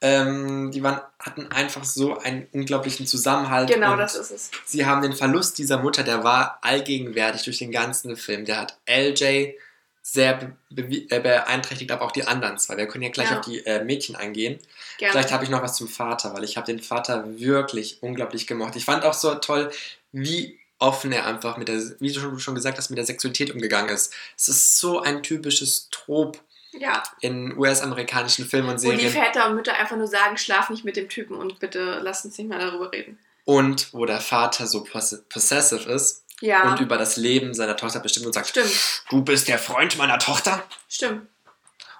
Ähm, die waren, hatten einfach so einen unglaublichen Zusammenhalt. Genau, das ist es. Sie haben den Verlust dieser Mutter, der war allgegenwärtig durch den ganzen Film. Der hat LJ sehr be äh, beeinträchtigt, aber auch die anderen zwei. Wir können ja gleich Ja. auf die äh, Mädchen eingehen. Gerne. Vielleicht habe ich noch was zum Vater, weil ich habe den Vater wirklich unglaublich gemocht. Ich fand auch so toll, wie offen er einfach mit der, wie du schon- schon gesagt hast, mit der Sexualität umgegangen ist. Es ist so ein typisches Trop ja. in US-amerikanischen Filmen und Wo die Serien. Väter und Mütter einfach nur sagen, schlaf nicht mit dem Typen und bitte lass uns nicht mehr darüber reden. Und wo der Vater so poss possessive ist Ja. und über das Leben seiner Tochter bestimmt und sagt, Stimmt. du bist der Freund meiner Tochter. Stimmt.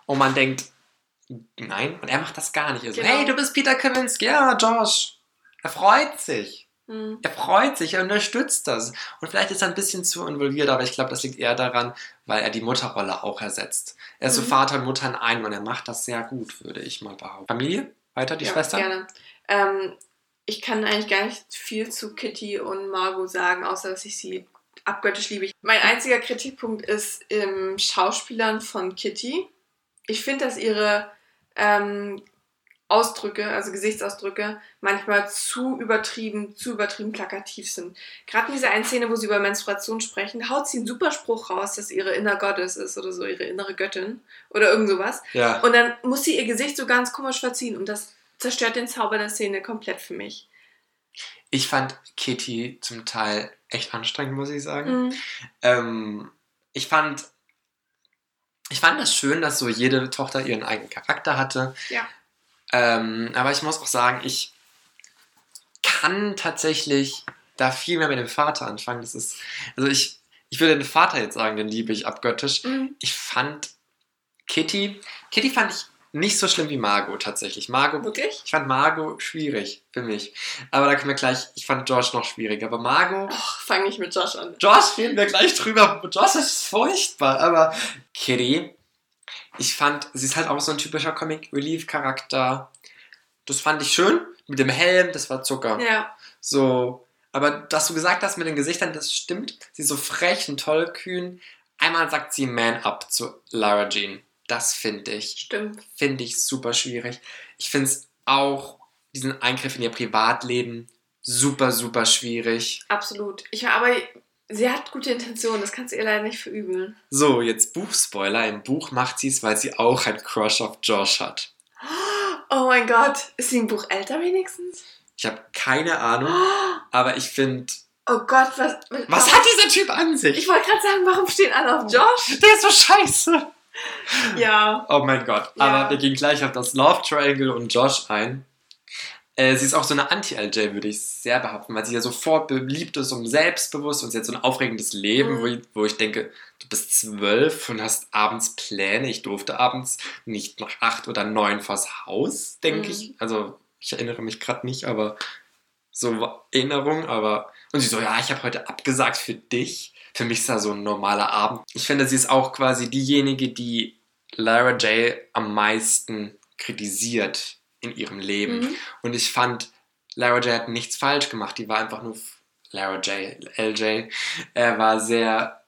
Und man denkt, nein, und er macht das gar nicht. Er so, Genau. hey, du bist Peter Kavinsky. Ja, Josh. Er freut sich. Hm. Er freut sich, er unterstützt das. Und vielleicht ist er ein bisschen zu involviert, aber ich glaube, das liegt eher daran, weil er die Mutterrolle auch ersetzt. Er ist so Mhm. Vater und Mutter in einem und er macht das sehr gut, würde ich mal behaupten. Familie? Weiter, die ja, Schwester? Gerne. Ähm, ich kann eigentlich gar nicht viel zu Kitty und Margot sagen, außer dass ich sie abgöttisch liebe. Mein einziger Kritikpunkt ist im Schauspielern von Kitty. Ich finde, dass ihre ähm, Ausdrücke, also Gesichtsausdrücke, manchmal zu übertrieben, zu übertrieben plakativ sind. Gerade in dieser einen Szene, wo sie über Menstruation sprechen, haut sie einen super Spruch raus, dass ihre Inner Goddess ist oder so, ihre innere Göttin oder irgend sowas. Ja. Und dann muss sie ihr Gesicht so ganz komisch verziehen und das zerstört den Zauber der Szene komplett für mich. Ich fand Kitty zum Teil echt anstrengend, muss ich sagen. Mhm. Ähm, ich fand. Ich fand das schön, dass so jede Tochter ihren eigenen Charakter hatte. Ja. Ähm, aber ich muss auch sagen, ich kann tatsächlich da viel mehr mit dem Vater anfangen. Das ist, also ich, ich würde den Vater jetzt sagen, den liebe ich abgöttisch. Mhm. Ich fand Kitty, Kitty fand ich nicht so schlimm wie Margot tatsächlich. Margot, Wirklich? ich fand Margot schwierig für mich. Aber da können wir gleich, ich fand George noch schwieriger. Aber Margot, Och, fang nicht mit Josh an. Josh reden wir gleich drüber. Josh ist furchtbar, aber Kitty, ich fand, sie ist halt auch so ein typischer Comic Relief Charakter. Das fand ich schön mit dem Helm, das war Zucker. Ja, So, aber dass du gesagt hast mit den Gesichtern, das stimmt. Sie ist so frech und tollkühn. Einmal sagt sie Man up zu Lara Jean. Das finde ich, stimmt. finde ich super schwierig. Ich finde es auch diesen Eingriff in ihr Privatleben super, super schwierig. Absolut. Ich, aber sie hat gute Intentionen, das kannst du ihr leider nicht verübeln. So, jetzt Buchspoiler. Im Buch macht sie es, weil sie auch einen Crush auf Josh hat. Oh mein Gott, ist sie im Buch älter wenigstens? Ich habe keine Ahnung, aber ich finde, Oh Gott, was. Was hat dieser Typ an sich? Ich wollte gerade sagen, warum stehen alle auf Josh? Der ist so scheiße. Ja. Oh mein Gott. Ja. Aber wir gehen gleich auf das Love Triangle und Josh ein. Äh, sie ist auch so eine Anti-LJ, würde ich sehr behaupten, weil sie ja sofort beliebt ist und selbstbewusst und sie hat so ein aufregendes Leben, Mhm. wo, ich, wo ich denke, du bist zwölf und hast abends Pläne. Ich durfte abends nicht nach acht oder neun vors Haus, denke Mhm. ich. Also ich erinnere mich gerade nicht, aber so Erinnerung, aber und sie so, ja, ich habe heute abgesagt für dich. Für mich ist das so ein normaler Abend. Ich finde, sie ist auch quasi diejenige, die Lara J am meisten kritisiert in ihrem Leben. Mhm. Und ich fand, Lara J hat nichts falsch gemacht. Die war einfach nur Lara J, LJ. Er war sehr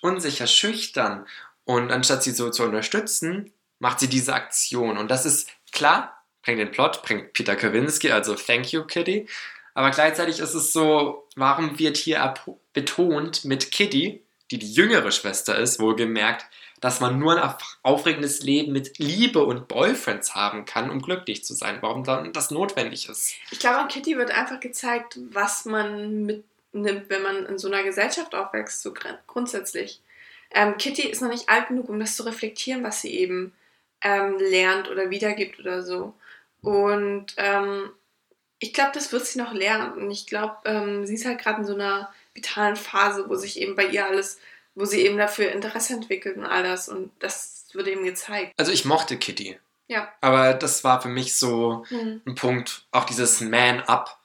unsicher, schüchtern. Und anstatt sie so zu unterstützen, macht sie diese Aktion. Und das ist klar, bringt den Plot, bringt Peter Kawinski, also Thank you, Kitty. Aber gleichzeitig ist es so, warum wird hier betont mit Kitty, die die jüngere Schwester ist, wohlgemerkt, dass man nur ein auf- aufregendes Leben mit Liebe und Boyfriends haben kann, um glücklich zu sein. Warum dann das notwendig ist. Ich glaube, an Kitty wird einfach gezeigt, was man mitnimmt, wenn man in so einer Gesellschaft aufwächst, so gr- grundsätzlich. Ähm, Kitty ist noch nicht alt genug, um das zu reflektieren, was sie eben ähm, lernt oder wiedergibt oder so. Und ähm, ich glaube, das wird sie noch lernen. Und ich glaube, ähm, sie ist halt gerade in so einer vitalen Phase, wo sich eben bei ihr alles, wo sie eben dafür Interesse entwickelt und all das. Und das wird eben gezeigt. Also ich mochte Kitty. Ja. Aber das war für mich so Hm. ein Punkt, auch dieses Man Up.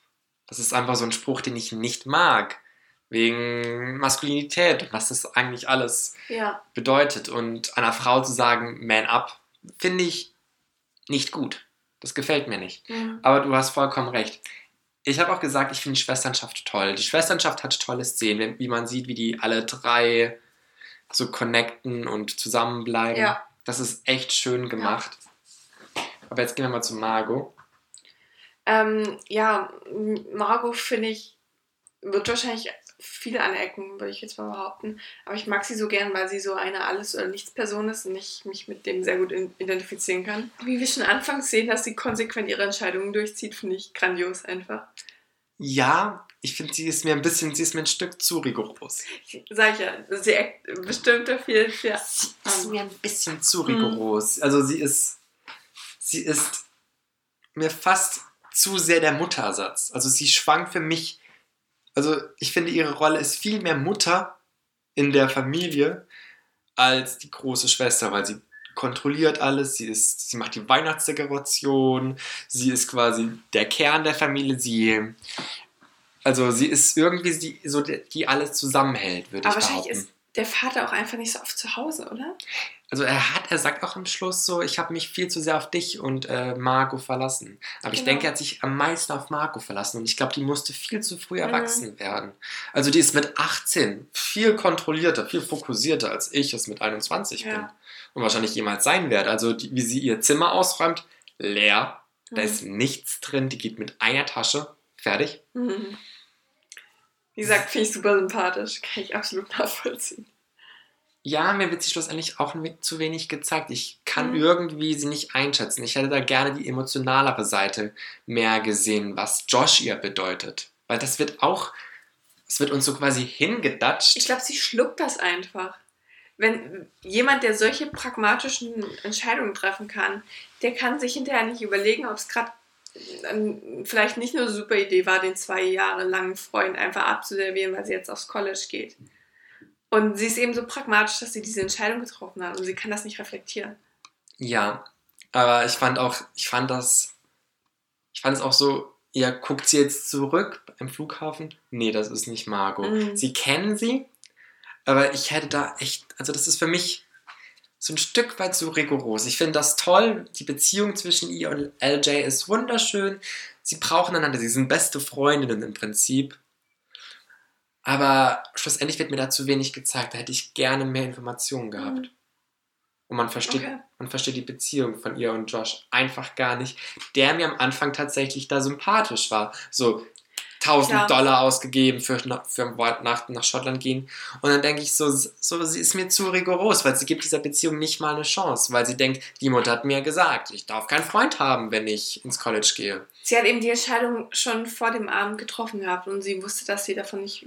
Das ist einfach so ein Spruch, den ich nicht mag. Wegen Maskulinität und was das eigentlich alles Ja. bedeutet. Und einer Frau zu sagen, Man Up, finde ich nicht gut. Das gefällt mir nicht. Mhm. Aber du hast vollkommen recht. Ich habe auch gesagt, ich finde die Schwesternschaft toll. Die Schwesternschaft hat tolle Szenen, wie man sieht, wie die alle drei so connecten und zusammenbleiben. Ja. Das ist echt schön gemacht. Aber jetzt gehen wir mal zu Margot. Ähm, ja, Margot finde ich, wird wahrscheinlich viele anecken, würde ich jetzt mal behaupten. Aber ich mag sie so gern, weil sie so eine Alles- oder Nichts-Person ist und ich mich mit dem sehr gut identifizieren kann. Wie wir schon anfangs sehen, dass sie konsequent ihre Entscheidungen durchzieht, finde ich grandios einfach. Ja, ich finde, sie ist mir ein bisschen, sie ist mir ein Stück zu rigoros. Sag ich ja, sie eckt bestimmt dafür für Sie ist mir ein bisschen zu rigoros. Also sie ist, sie ist mir fast zu sehr der Muttersatz. Also sie schwankt für mich, also ich finde ihre Rolle ist viel mehr Mutter in der Familie als die große Schwester, weil sie kontrolliert alles, sie ist, sie macht die Weihnachtsdekoration, sie ist quasi der Kern der Familie, sie, also sie ist irgendwie die, so die, die alles zusammenhält, würde ich Aber wahrscheinlich ist der Vater auch einfach nicht so oft zu Hause, oder? Also er hat, er sagt auch am Schluss so, ich habe mich viel zu sehr auf dich und äh, Marco verlassen. Aber ich Genau. denke, er hat sich am meisten auf Marco verlassen und ich glaube, die musste viel zu früh Mhm. erwachsen werden. Also die ist mit 18 viel kontrollierter, viel fokussierter, als ich es mit 21 Ja. bin. Und wahrscheinlich jemals sein werde. Also die, wie sie ihr Zimmer ausräumt, leer, da Mhm. ist nichts drin, die geht mit einer Tasche, fertig. Mhm. Wie gesagt, finde ich super sympathisch. Kann ich absolut nachvollziehen. Ja, mir wird sie schlussendlich auch zu wenig gezeigt. Ich kann Mhm. irgendwie sie nicht einschätzen. Ich hätte da gerne die emotionalere Seite mehr gesehen, was Josh ihr bedeutet. Weil das wird auch, es wird uns so quasi hingedatscht. Ich glaube, sie schluckt das einfach. Wenn jemand, der solche pragmatischen Entscheidungen treffen kann, der kann sich hinterher nicht überlegen, ob es gerade ähm, vielleicht nicht nur eine super Idee war, den zwei Jahre langen Freund einfach abzuservieren, weil sie jetzt aufs College geht. Und sie ist eben so pragmatisch, dass sie diese Entscheidung getroffen hat und sie kann das nicht reflektieren. Ja, aber ich fand auch, ich fand das, ich fand es auch so, ja, guckt sie jetzt zurück im Flughafen? Nee, das ist nicht Margot. Mhm. Sie kennen sie, aber ich hätte da echt, also das ist für mich so ein Stück weit zu rigoros. Ich finde das toll, die Beziehung zwischen ihr und LJ ist wunderschön. Sie brauchen einander, sie sind beste Freundinnen im Prinzip. Aber schlussendlich wird mir da zu wenig gezeigt. Da hätte ich gerne mehr Informationen gehabt. Mhm. Und man versteht, Okay. man versteht die Beziehung von ihr und Josh einfach gar nicht, der mir am Anfang tatsächlich da sympathisch war. So, 1000 Ja. Dollar ausgegeben für, für Weihnachten nach Schottland gehen. Und dann denke ich so, so, sie ist mir zu rigoros, weil sie gibt dieser Beziehung nicht mal eine Chance, weil sie denkt, die Mutter hat mir gesagt, ich darf keinen Freund haben, wenn ich ins College gehe. Sie hat eben die Entscheidung schon vor dem Abend getroffen gehabt und sie wusste, dass sie davon nicht,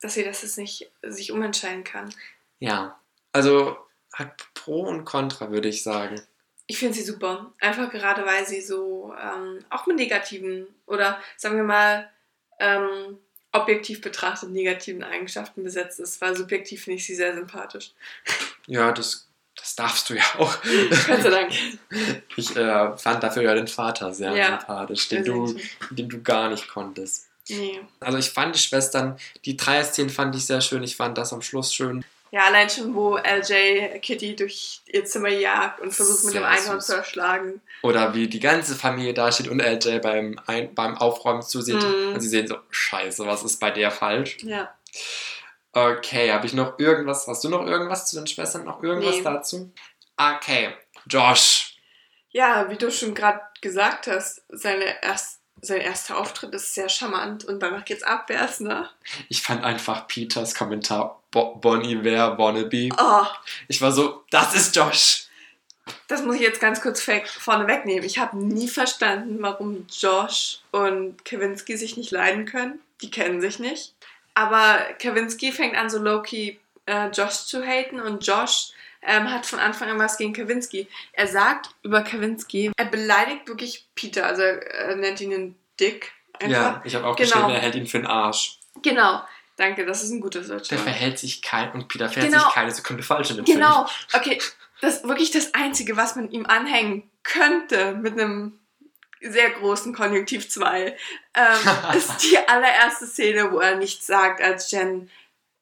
dass sie das jetzt nicht sich umentscheiden kann. Ja, also hat Pro und Contra, würde ich sagen. Ich finde sie super. Einfach gerade, weil sie so ähm, auch mit negativen oder sagen wir mal ähm, objektiv betrachtet negativen Eigenschaften besetzt ist, weil subjektiv finde ich sie sehr sympathisch. Ja, das, das darfst du ja auch. Gott sei Dank. Ich äh, fand dafür ja den Vater sehr Ja. sympathisch, den du, den du gar nicht konntest. Nee. Also ich fand die Schwestern, die Dreier-Szenen fand ich sehr schön. Ich fand das am Schluss schön. Ja, allein schon, wo LJ Kitty durch ihr Zimmer jagt und versucht mit dem Einhorn zu erschlagen. Oder wie die ganze Familie da steht und LJ beim, Ein beim Aufräumen zusieht. Mhm. Und sie sehen so, scheiße, was ist bei der falsch? Ja. Okay, habe ich noch irgendwas? Hast du noch irgendwas zu den Schwestern? Noch irgendwas Nee. dazu? Okay, Josh. Ja, wie du schon gerade gesagt hast, seine erst, sein erster Auftritt ist sehr charmant und danach geht's abwärts, ne? Ich fand einfach Peters Kommentar Bo Bonnie Ware Wannabe. Oh, Ich war so, das ist Josh. das muss ich jetzt ganz kurz vorne wegnehmen. Ich habe nie verstanden, warum Josh und Kawinski sich nicht leiden können. Die kennen sich nicht. Aber Kawinski fängt an, so low-key äh, Josh zu haten und Josh ähm, hat von Anfang an was gegen Kawinski. Er sagt über Kawinski, er beleidigt wirklich Peter, also er nennt ihn einen Dick. Einfach. Ja, ich habe auch Genau. geschrieben, er hält ihn für den Arsch. Genau. Danke, das ist ein gutes Deutsch. Der verhält sich kein und Peter fährt Genau. sich keine Sekunde falsch in dem Film. Genau, okay. Das ist wirklich das Einzige, was man ihm anhängen könnte mit einem sehr großen Konjunktiv 2, ähm, ist die allererste Szene, wo er nichts sagt, als Jen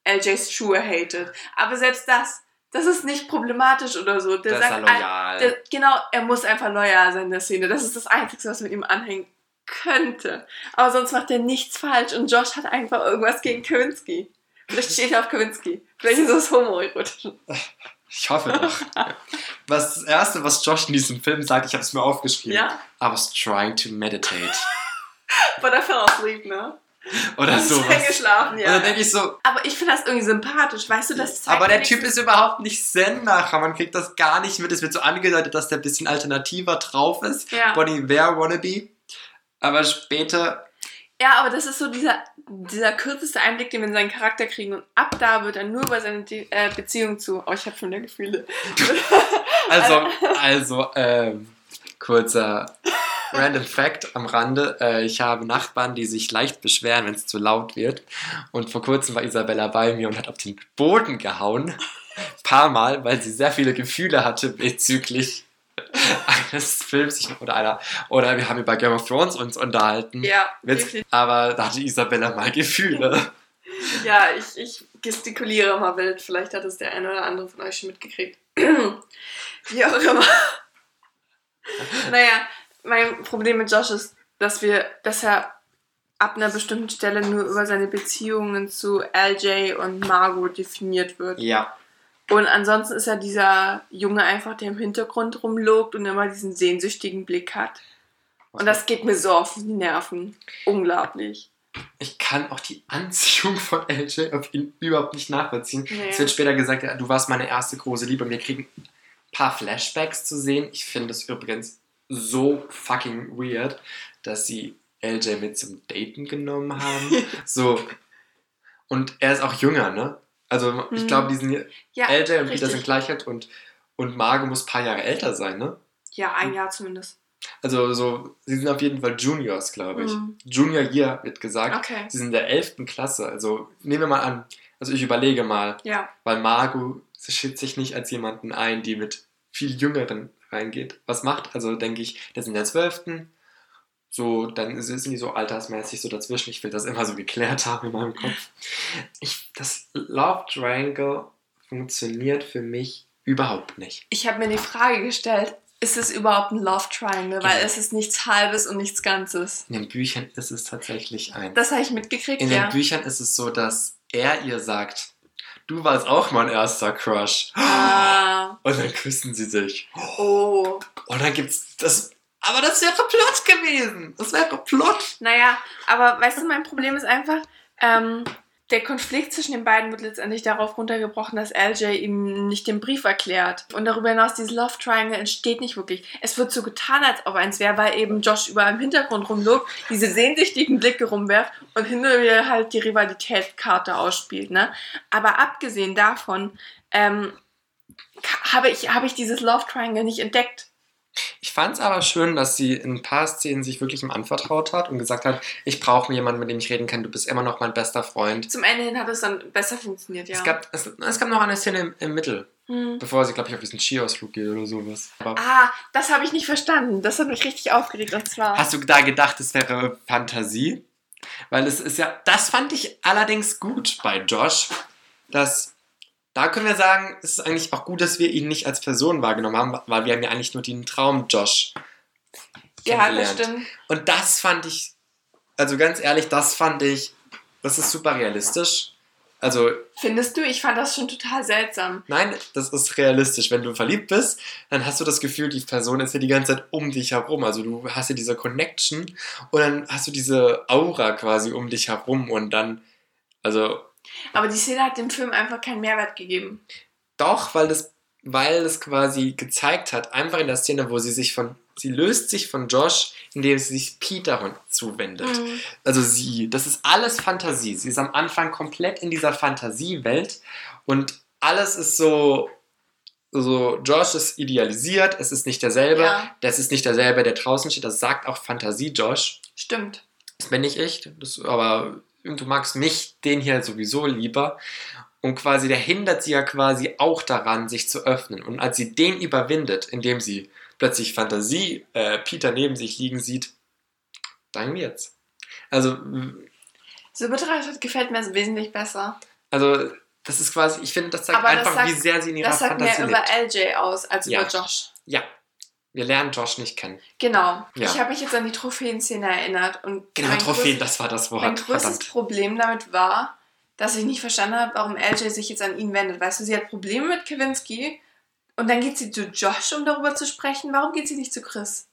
LJs Schuhe hatet. Aber selbst das, das ist nicht problematisch oder so. Der Der ist er sagt, loyal. der, genau, er muss einfach loyal sein in der Szene. Das ist das Einzige, was man ihm anhängen könnte. Aber sonst macht er nichts falsch und Josh hat einfach irgendwas gegen Kawinski. Vielleicht steht er auf Kawinski. Vielleicht ist es homoerotisch. Ich hoffe doch. was das Erste, was Josh in diesem Film sagt, ich habe es mir aufgeschrieben. Ja, I was trying to meditate. but I fell asleep, ne? Oder Ist sowas. eingeschlafen, Und ja. dann denke ich so, Aber ich finde das irgendwie sympathisch, weißt du, das zeigt aber der Typ ist überhaupt nicht Zen-Macher. Man kriegt das gar nicht mit. Es wird so angedeutet, dass der ein bisschen alternativer drauf ist. Ja. Bonnie Ware Wannabe. Aber später, Ja, aber das ist so dieser, dieser kürzeste Einblick, den wir in seinen Charakter kriegen. Und ab da wird er nur über seine äh, Beziehung zu. Oh, ich habe schon wieder Gefühle. also, also, ähm, kurzer Random Fact am Rande. Äh, ich habe Nachbarn, die sich leicht beschweren, wenn es zu laut wird. Und vor kurzem war Isabella bei mir und hat auf den Boden gehauen. Paar Mal, weil sie sehr viele Gefühle hatte bezüglich eines Films oder einer. Oder wir haben über Game of Thrones uns unterhalten. Ja, Witz, aber da hatte Isabella mal Gefühle. ja ich, ich gestikuliere mal wild. Vielleicht hat es der eine oder andere von euch schon mitgekriegt. Wie auch immer. naja, mein Problem mit Josh ist, dass wir, dass er ab einer bestimmten Stelle nur über seine Beziehungen zu LJ und Margot definiert wird. Ja. Und ansonsten ist er dieser Junge einfach, der im Hintergrund rumlobt und immer diesen sehnsüchtigen Blick hat. Und das geht mir so auf die Nerven. Unglaublich. Ich kann auch die Anziehung von LJ auf ihn überhaupt nicht nachvollziehen. Nee. Es wird später gesagt, du warst meine erste große Liebe und wir kriegen ein paar Flashbacks zu sehen. Ich finde es übrigens so fucking weird, dass sie LJ mit zum Daten genommen haben. so. Und er ist auch jünger, ne? Also ich Mhm. glaube, die sind hier, Ja, LJ und Peter sind gleich alt und, und Margot muss ein paar Jahre älter sein, ne? Ja, ein Jahr zumindest. Also so, sie sind auf jeden Fall Juniors, glaube ich. Mhm. Junior Year wird gesagt. Okay. Sie sind in der 11. Klasse. Also nehmen wir mal an, also ich überlege mal, Ja. weil Margot schätzt sich nicht als jemanden ein, die mit viel Jüngeren reingeht. Was macht? Also denke ich, ist in der 12. So, dann sind die so altersmäßig so dazwischen. Ich will das immer so geklärt haben in meinem Kopf. Ich, das Love Triangle funktioniert für mich überhaupt nicht. Ich habe mir die Frage gestellt, ist es überhaupt ein Love Triangle? Weil Ja. es ist nichts Halbes und nichts Ganzes. In den Büchern ist es tatsächlich ein. Das habe ich mitgekriegt, In ja. den Büchern ist es so, dass er ihr sagt, du warst auch mein erster Crush. Ah, Und dann küssen sie sich. oh. Und dann gibt's das Aber das wäre Plot gewesen. Das wäre Plot. Naja, aber weißt du, mein Problem ist einfach, ähm, der Konflikt zwischen den beiden wird letztendlich darauf runtergebrochen, dass LJ ihm nicht den Brief erklärt. Und darüber hinaus, dieses Love Triangle entsteht nicht wirklich. Es wird so getan, als ob eins wäre, weil eben Josh überall im Hintergrund rumlobt, diese sehnsüchtigen Blicke rumwerft und hinter mir halt die Rivalitätskarte ausspielt. Ne? Aber abgesehen davon ähm, habe ich, hab ich dieses Love Triangle nicht entdeckt. Ich fand es aber schön, dass sie in ein paar Szenen sich wirklich ihm anvertraut hat und gesagt hat, ich brauche jemanden, mit dem ich reden kann, du bist immer noch mein bester Freund. Zum Ende hin hat es dann besser funktioniert, ja. Es, gab, es, es gab noch eine Szene im, im Mittel, Hm. bevor sie, glaube ich, auf diesen Skiausflug geht oder sowas. Aber Ah, das habe ich nicht verstanden. Das hat mich richtig aufgeregt. Und zwar. hast du da gedacht, es wäre Fantasie? Weil es ist ja, das fand ich allerdings gut bei Josh, dass da können wir sagen, es ist eigentlich auch gut, dass wir ihn nicht als Person wahrgenommen haben, weil wir haben ja eigentlich nur den Traum Josh ja, das stimmt. Und das fand ich, also ganz ehrlich, das fand ich, das ist super realistisch. Also, Findest du? Ich fand das schon total seltsam. nein, das ist realistisch. Wenn du verliebt bist, dann hast du das Gefühl, die Person ist ja die ganze Zeit um dich herum. Also du hast ja diese Connection und dann hast du diese Aura quasi um dich herum und dann, also Aber die Szene hat dem Film einfach keinen Mehrwert gegeben. doch, weil das, weil es quasi gezeigt hat, einfach in der Szene, wo sie sich von, sie löst sich von Josh, indem sie sich Peter zuwendet. Mhm. also sie, das ist alles Fantasie. Sie ist am Anfang komplett in dieser Fantasiewelt und alles ist so, so Josh ist idealisiert, es ist nicht derselbe, Ja. das ist nicht derselbe, der draußen steht, das sagt auch Fantasie Josh. Stimmt. Das bin ich echt, das, aber du magst mich, den hier sowieso lieber. Und quasi, der hindert sie ja quasi auch daran, sich zu öffnen. Und als sie den überwindet, indem sie plötzlich Fantasie äh, Peter neben sich liegen sieht, dann wird's. Also, So betrachtet gefällt mir es wesentlich besser. also das ist quasi, ich finde, das zeigt Aber das einfach, sagt- wie sehr sie in ihrer Das sagt Fantasie mehr über lebt. LJ aus als Ja. über Josh. Ja, wir lernen Josh nicht kennen. Genau. Ja. Ich habe mich jetzt an die Trophäenszene erinnert. Und Genau, Trophäen, das war das Wort. Mein größtes Verdammt. Problem damit war, dass ich nicht verstanden habe, warum LJ sich jetzt an ihn wendet. Weißt du, sie hat Probleme mit Kawinski und dann geht sie zu Josh, um darüber zu sprechen. Warum geht sie nicht zu Chris?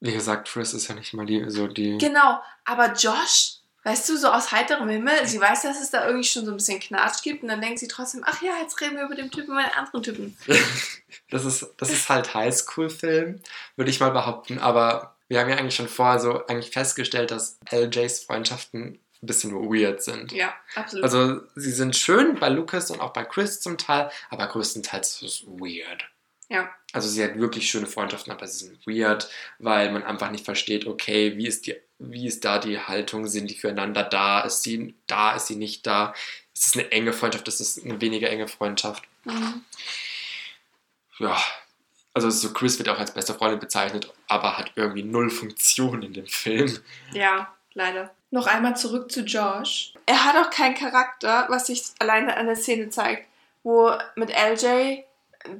Wie gesagt, Chris ist ja nicht mal die, so die. Genau, aber Josh, weißt du, so aus heiterem Himmel, sie weiß, dass es da irgendwie schon so ein bisschen Knatsch gibt und dann denkt sie trotzdem, ach ja, jetzt reden wir über den Typen, über den anderen Typen. Das ist, das ist halt Highschool-Film, würde ich mal behaupten. Aber wir haben ja eigentlich schon vorher so eigentlich festgestellt, dass LJs Freundschaften ein bisschen weird sind. Ja, absolut. Also sie sind schön bei Lucas und auch bei Chris zum Teil, aber größtenteils ist es weird. ja, Also sie hat wirklich schöne Freundschaften, aber sie sind weird, weil man einfach nicht versteht, okay, wie ist, die, wie ist da die Haltung, sind die füreinander da, ist sie da, ist sie nicht da, ist es eine enge Freundschaft, ist es eine weniger enge Freundschaft? mhm. ja, also so Chris wird auch als beste Freundin bezeichnet, aber hat irgendwie null Funktion in dem Film. ja, leider. Noch einmal zurück zu Josh. Er hat auch keinen Charakter, was sich alleine an der Szene zeigt, wo mit LJ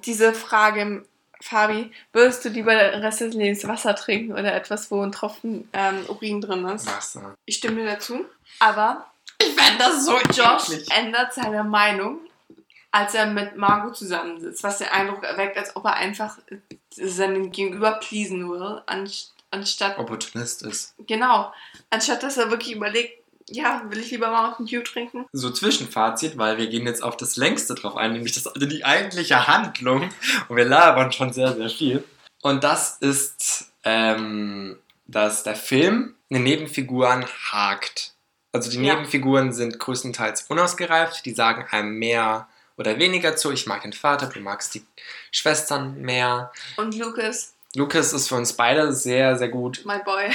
diese Frage, Fabi, würdest du lieber den Rest des Lebens Wasser trinken oder etwas, wo ein Tropfen ähm, Urin drin ist? Wasser. Ich stimme dir dazu. Aber Ich fände das so Josh eklig. ändert seine Meinung, als er mit Margot zusammensitzt, was den Eindruck erweckt, als ob er einfach seinen Gegenüber pleasen will, anst- anstatt, Opportunist ist. genau, anstatt dass er wirklich überlegt, ja, will ich lieber Mountain Dew trinken? So Zwischenfazit, weil wir gehen jetzt auf das längste drauf ein, nämlich das, die eigentliche Handlung. Und wir labern schon sehr, sehr viel. Und das ist, ähm, dass der Film eine Nebenfiguren hakt. Also die Ja. Nebenfiguren sind größtenteils unausgereift, die sagen einem mehr oder weniger zu. Ich mag den Vater, du magst die Schwestern mehr. Und Lucas, Lucas ist für uns beide sehr, sehr gut. my boy.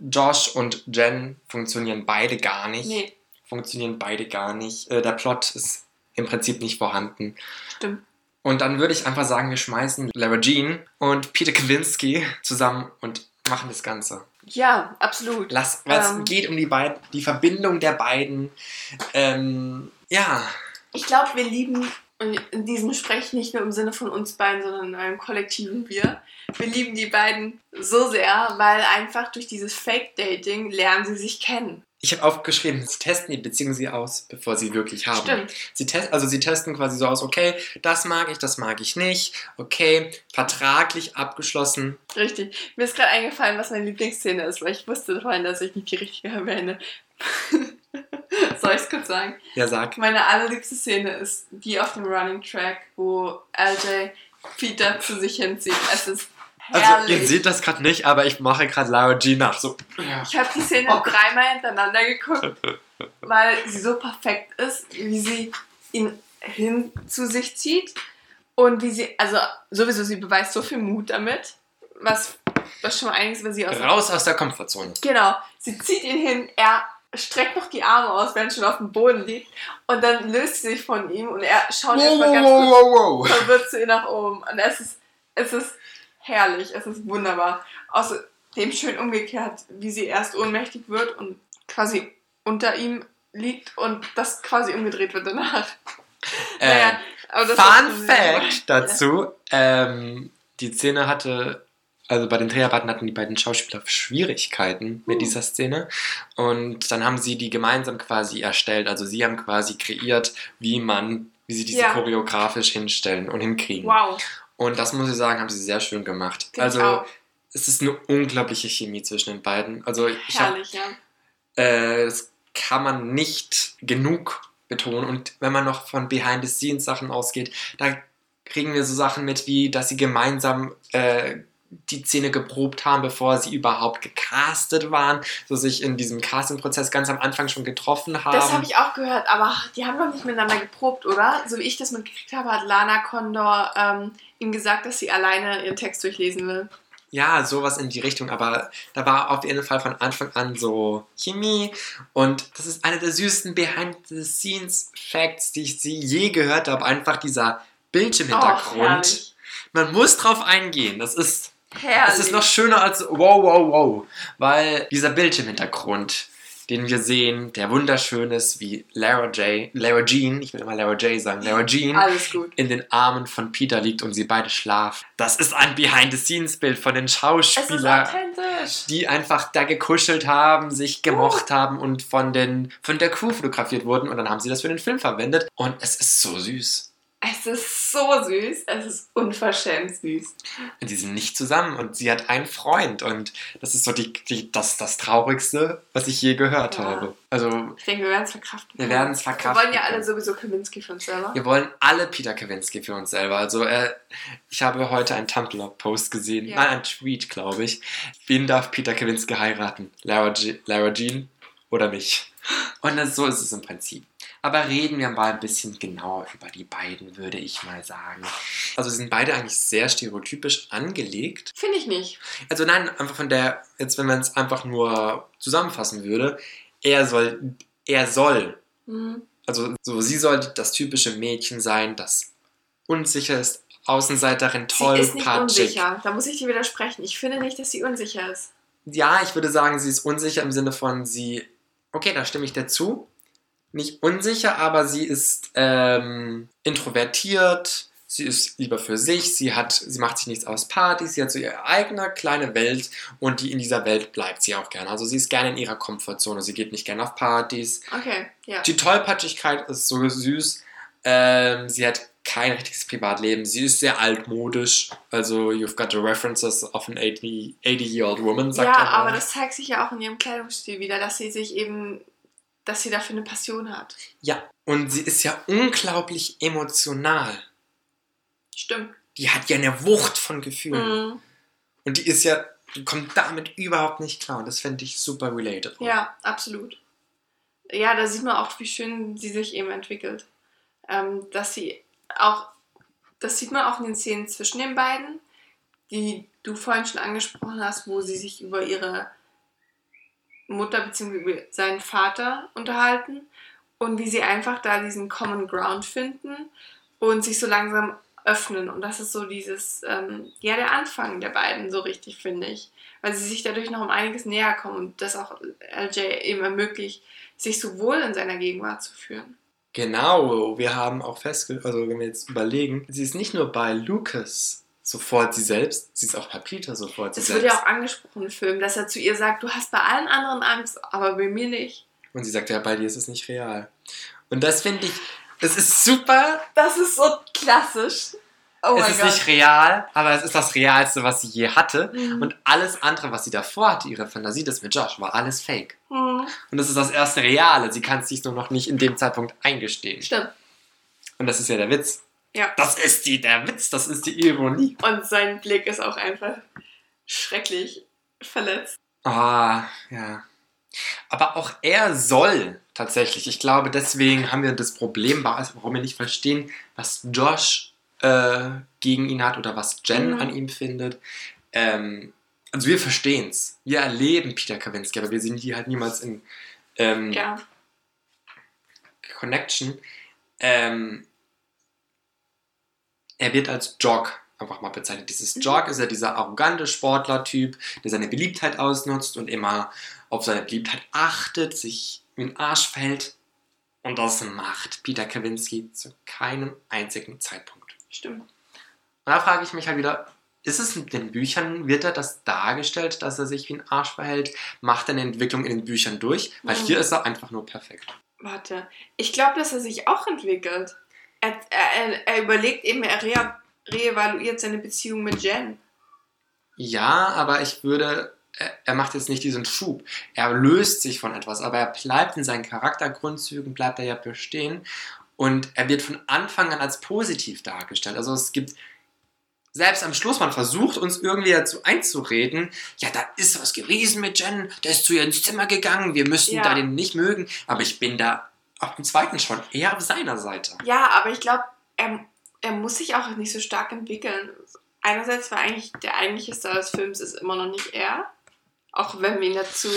Josh und Jen funktionieren beide gar nicht. Nee, Funktionieren beide gar nicht. Äh, der Plot ist im Prinzip nicht vorhanden. stimmt. Und dann würde ich einfach sagen, wir schmeißen Lara Jean und Peter Kavinsky zusammen und machen das Ganze. Ja, absolut. Lass, weil Ähm. es geht um die beiden, die Verbindung der beiden. Ähm, ja, Ich glaube, wir lieben Und in diesem spreche ich nicht nur im Sinne von uns beiden, sondern in einem kollektiven Wir. Wir lieben die beiden so sehr, weil einfach durch dieses Fake-Dating lernen sie sich kennen. Ich habe aufgeschrieben, sie testen die Beziehung sie aus, bevor sie wirklich haben. Stimmt. Sie test, also sie testen quasi so aus, okay, das mag ich, das mag ich nicht, okay, vertraglich abgeschlossen. Richtig. Mir ist gerade eingefallen, was meine Lieblingsszene ist, weil ich wusste vorhin, dass ich nicht die richtige erwähne. Soll ich es kurz sagen? Ja, sag. Meine allerliebste Szene ist die auf dem Running Track, wo LJ Peter zu sich hinzieht. Es ist herrlich. Also ihr seht das gerade nicht, aber ich mache gerade Laura G nach. So. Ich habe die Szene Oh. dreimal hintereinander geguckt, weil sie so perfekt ist, wie sie ihn hin zu sich zieht und wie sie, also sowieso, sie beweist so viel Mut damit, was, was schon mal einiges über sie aus. Raus aus der Komfortzone. Genau, sie zieht ihn hin, er streckt noch die Arme aus, während schon auf dem Boden liegt und dann löst sie sich von ihm und er schaut erstmal ganz kurz wow. verwirrt zu ihr nach oben. Und es ist, es ist herrlich, es ist wunderbar. Außerdem schön umgekehrt, wie sie erst ohnmächtig wird und quasi unter ihm liegt und das quasi umgedreht wird danach. Äh, aber das Fun Fact dazu: ähm, Die Szene hatte, also bei den Dreharbeiten hatten die beiden Schauspieler Schwierigkeiten mit Hm. dieser Szene. Und dann haben sie die gemeinsam quasi erstellt. Also sie haben quasi kreiert, wie man, wie sie diese Ja. choreografisch hinstellen und hinkriegen. Wow, Und das muss ich sagen, haben sie sehr schön gemacht. Finde ich also es ist eine unglaubliche Chemie zwischen den beiden. Also ich herrlich, ja. äh, das kann man nicht genug betonen. Und wenn man noch von Behind-the-Scenes-Sachen ausgeht, da kriegen wir so Sachen mit, wie dass sie gemeinsam äh, die Szene geprobt haben, bevor sie überhaupt gecastet waren, so sich in diesem Casting-Prozess ganz am Anfang schon getroffen haben. Das habe ich auch gehört, aber die haben doch nicht miteinander geprobt, oder? So wie ich das mitgekriegt habe, hat Lana Condor ähm, ihm gesagt, dass sie alleine ihren Text durchlesen will. Ja, sowas in die Richtung, aber da war auf jeden Fall von Anfang an so Chemie und das ist einer der süßesten Behind-the-Scenes-Facts, die ich sie je gehört habe. Einfach dieser Oh, Bildschirmhintergrund. herrlich. Man muss drauf eingehen. Das ist, Herrlich. das ist noch schöner als wow, wow, wow. Weil dieser Bildschirmhintergrund, den wir sehen, der wunderschön ist, wie Lara J, Lara Jean, ich will immer Lara J sagen, Lara Jean, in den Armen von Peter liegt und sie beide schlafen. Das ist ein Behind-the-Scenes-Bild von den Es Schauspielern die einfach da gekuschelt haben, sich gemocht haben und von, den, von der Crew fotografiert wurden und dann haben sie das für den Film verwendet und es ist so süß. Es ist so süß. Es ist unverschämt süß. Und die sind nicht zusammen und sie hat einen Freund und das ist so die, die, das, das Traurigste, was ich je gehört Ja. habe. Also Ich denke, wir werden es verkraften. wir werden es Wir verkraften. wollen ja alle sowieso Kaminski für uns selber. Wir wollen alle Peter Kavinsky für uns selber. Also äh, ich habe heute einen Tumblr-Post gesehen, Ja. nein, einen Tweet, glaube ich. Wen darf Peter Kavinsky heiraten? Lara, G Lara Jean oder mich? Und das, so ist es im Prinzip. Aber reden wir mal ein bisschen genauer über die beiden, würde ich mal sagen. Also sie sind beide eigentlich sehr stereotypisch angelegt. Finde ich nicht. Also nein, einfach von der, jetzt wenn man es einfach nur zusammenfassen würde, er soll, er soll Mhm. also so, sie soll das typische Mädchen sein, das unsicher ist, Außenseiterin, toll, sie ist nicht patschig. unsicher. Da muss ich dir widersprechen. Ich finde nicht, dass sie unsicher ist. Ja, ich würde sagen, sie ist unsicher im Sinne von sie, okay, da stimme ich dazu. Nicht unsicher, aber sie ist ähm, introvertiert, sie ist lieber für sich, sie hat, sie macht sich nichts aus Partys, sie hat so ihre eigene kleine Welt und die in dieser Welt bleibt sie auch gerne. Also sie ist gerne in ihrer Komfortzone, sie geht nicht gerne auf Partys, Okay, ja. Die Tollpatschigkeit ist so süß. Ähm, sie hat kein richtiges Privatleben. Sie ist sehr altmodisch. Also, you've got the references of an 80 80-year-old woman, sagt Ja, er. aber das zeigt sich ja auch in ihrem Kleidungsstil wieder, dass sie sich eben, dass sie dafür eine Passion hat. Ja, und sie ist ja unglaublich emotional. Stimmt. Die hat ja eine Wucht von Gefühlen. Mhm. Und die ist ja, die kommt damit überhaupt nicht klar. Und das fände ich super relatable. Ja, absolut. Ja, da sieht man auch, wie schön sie sich eben entwickelt. Ähm, dass sie auch, das sieht man auch in den Szenen zwischen den beiden, die du vorhin schon angesprochen hast, wo sie sich über ihre Mutter bzw. seinen Vater unterhalten und wie sie einfach da diesen Common Ground finden und sich so langsam öffnen. Und das ist so dieses, ähm, ja, der Anfang der beiden, so richtig, finde ich. Weil sie sich dadurch noch um einiges näher kommen und das auch LJ eben ermöglicht, sich so wohl in seiner Gegenwart zu führen. Genau, wir haben auch festgestellt, also wenn wir jetzt überlegen, sie ist nicht nur bei Lucas sofort sie selbst, sie ist auch Peter sofort sie selbst. wird ja auch angesprochen im Film, dass er zu ihr sagt, du hast bei allen anderen Angst, aber bei mir nicht. Und sie sagt, ja, bei dir ist es nicht real. Und das finde ich, das ist super. Das ist so klassisch. Oh es ist Gott. nicht real, aber es ist das Realste, was sie je hatte. Mhm. Und alles andere, was sie davor hatte, ihre Fantasie, das mit Josh, war alles fake. Mhm. Und das ist das erste Reale. Sie kann es sich nur noch nicht in dem Zeitpunkt eingestehen. Stimmt. Und das ist ja der Witz. Ja. Das ist die, der Witz, das ist die Ironie. Und sein Blick ist auch einfach schrecklich verletzt. Ah, ja. Aber auch er soll tatsächlich. Ich glaube, deswegen haben wir das Problem, warum wir nicht verstehen, was Josh äh, gegen ihn hat oder was Jen Mhm. an ihm findet. Ähm, also wir verstehen es. Wir erleben Peter Kavinsky, aber wir sehen die halt niemals in ähm, Ja. Connection. Ähm, er wird als Jock einfach mal bezeichnet. Dieses Mhm. Jock ist ja dieser arrogante Sportlertyp, der seine Beliebtheit ausnutzt und immer auf seine Beliebtheit achtet, sich in den Arsch fällt. Und das macht Peter Kavinsky zu keinem einzigen Zeitpunkt. Stimmt. Und da frage ich mich halt wieder, ist es in den Büchern, wird er das dargestellt, dass er sich wie ein Arsch verhält? Macht er eine Entwicklung in den Büchern durch? Weil Mhm. hier ist er einfach nur perfekt. Warte. Ich glaube, dass er sich auch entwickelt. Er, er, er überlegt eben, er re reevaluiert seine Beziehung mit Jen. Ja, aber ich würde, er, macht jetzt nicht diesen Schub. Er löst sich von etwas, aber er bleibt in seinen Charaktergrundzügen, bleibt er ja bestehen. Und er wird von Anfang an als positiv dargestellt. Also es gibt, selbst am Schluss, man versucht uns irgendwie dazu einzureden, ja, da ist was gewesen mit Jen, der ist zu ihr ins Zimmer gegangen, wir müssen Ja. da den nicht mögen. Aber ich bin da auf dem zweiten schon eher auf seiner Seite. Ja, aber ich glaube, er, er muss sich auch nicht so stark entwickeln. Einerseits war eigentlich der eigentliche Star des Films ist immer noch nicht er. Auch wenn wir ihn dazu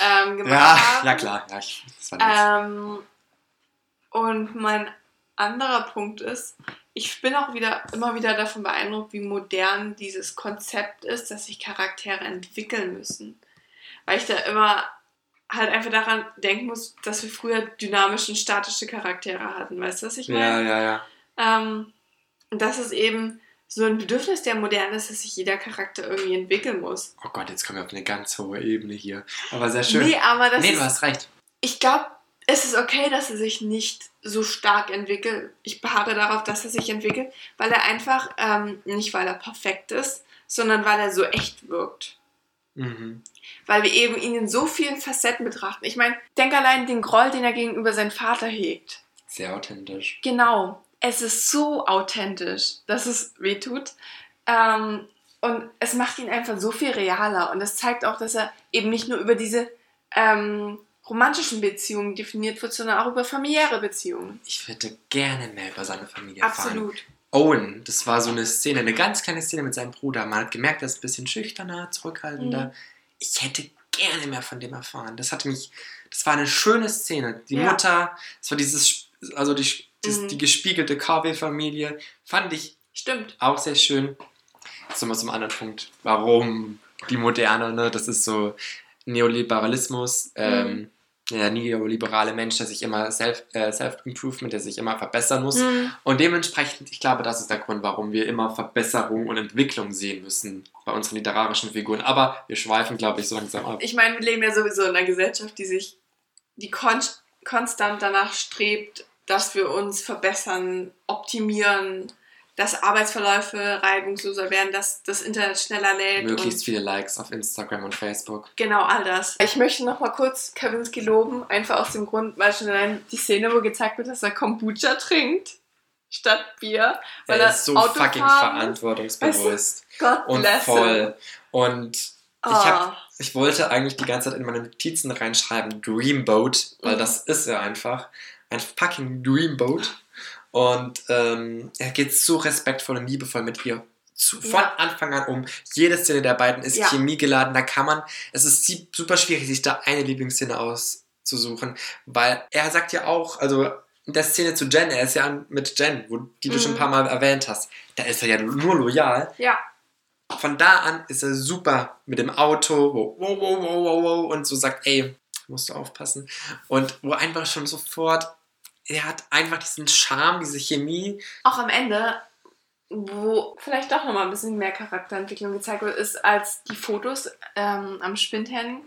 ähm, gemacht Ja, haben. ja klar. Ja, ich. Ähm, und mein anderer Punkt ist, ich bin auch wieder immer wieder davon beeindruckt, wie modern dieses Konzept ist, dass sich Charaktere entwickeln müssen. Weil ich da immer halt einfach daran denken muss, dass wir früher dynamische und statische Charaktere hatten. Weißt du, was ich ja, meine? ja, ja. Ähm, und dass es eben so ein Bedürfnis der Moderne ist, dass sich jeder Charakter irgendwie entwickeln muss. Oh Gott, jetzt kommen wir auf eine ganz hohe Ebene hier. Aber sehr schön. Nee, aber das nee, ist, du hast recht. ich glaube, es ist okay, dass er sich nicht so stark entwickelt. Ich beharre darauf, dass er sich entwickelt, weil er einfach, ähm, nicht weil er perfekt ist, sondern weil er so echt wirkt. Mhm. Weil wir eben ihn in so vielen Facetten betrachten. Ich meine, denk allein den Groll, den er gegenüber seinem Vater hegt. Sehr authentisch. Genau. Es ist so authentisch, dass es wehtut. Ähm, und es macht ihn einfach so viel realer. Und es zeigt auch, dass er eben nicht nur über diese ähm, romantischen Beziehungen definiert wird, sondern auch über familiäre Beziehungen. Ich würde gerne mehr über seine Familie erfahren. Absolut. Owen, das war so eine Szene, eine ganz kleine Szene mit seinem Bruder. Man hat gemerkt, er ist ein bisschen schüchterner, zurückhaltender. Mhm. Ich hätte gerne mehr von dem erfahren. Das hatte mich, das war eine schöne Szene. Die Ja. Mutter, das war dieses, also die, das, Mhm. die gespiegelte Carvey-Familie, fand ich Stimmt. auch sehr schön. So mal zum anderen Punkt. Warum die Moderne, ne? Das ist so Neoliberalismus, ähm, der neoliberale Mensch, der sich immer Self, äh, Self-Improvement, der sich immer verbessern muss. Mhm. Und dementsprechend, ich glaube, das ist der Grund, warum wir immer Verbesserung und Entwicklung sehen müssen bei unseren literarischen Figuren. Aber wir schweifen, glaube ich, so langsam ab. Ich meine, wir leben ja sowieso in einer Gesellschaft, die sich, die kon konstant danach strebt, dass wir uns verbessern, optimieren, dass Arbeitsverläufe reibungsloser werden, dass das Internet schneller lädt. und Möglichst viele Likes auf Instagram und Facebook. Genau, all das. Ich möchte noch mal kurz Kavinsky loben, einfach aus dem Grund, weil schon allein die Szene, wo gezeigt wird, dass er Kombucha trinkt statt Bier, weil er ist so Autofahren fucking ist. verantwortungsbewusst Gott und voll. Und ich Ah. habe Ich wollte eigentlich die ganze Zeit in meine Notizen reinschreiben Dreamboat, weil Mhm. das ist er einfach. Ein fucking Dreamboat. Und ähm, er geht so respektvoll und liebevoll mit ihr zu, von Ja. Anfang an um. Jede Szene der beiden ist Ja. chemiegeladen. Da kann man, es ist super schwierig, sich da eine Lieblingsszene auszusuchen, weil er sagt ja auch, also in der Szene zu Jen, er ist ja mit Jen, wo, die du Mhm. schon ein paar Mal erwähnt hast, da ist er ja nur loyal. Ja, Von da an ist er super mit dem Auto, wo wow, wow, wow, wow, wow, und so sagt, ey, musst du aufpassen. Und wo einfach schon sofort er hat einfach diesen Charme, diese Chemie. Auch am Ende, wo vielleicht doch nochmal ein bisschen mehr Charakterentwicklung gezeigt wird, ist, als die Fotos ähm, am Spind hängen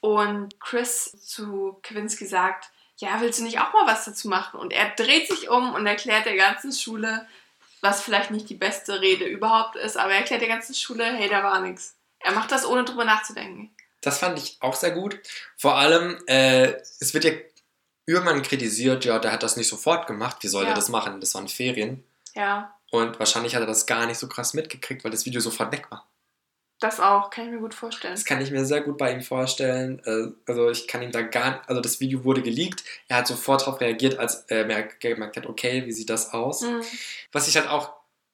und Chris zu Kowinski sagt, ja, willst du nicht auch mal was dazu machen? Und er dreht sich um und erklärt der ganzen Schule, was vielleicht nicht die beste Rede überhaupt ist, aber er erklärt der ganzen Schule, hey, da war nichts. Er macht das, ohne drüber nachzudenken. Das fand ich auch sehr gut. Vor allem, äh, es wird ja irgendwann kritisiert, ja, der hat das nicht sofort gemacht. Wie soll Ja. er das machen? Das waren Ferien. Ja, Und wahrscheinlich hat er das gar nicht so krass mitgekriegt, weil das Video sofort weg war. das auch, kann ich mir gut vorstellen. Das kann ich mir sehr gut bei ihm vorstellen. Äh, Also ich kann ihm da gar also das Video wurde geleakt. Er hat sofort darauf reagiert, als er merk- gemerkt hat, okay, wie sieht das aus? Mhm. Was ich halt auch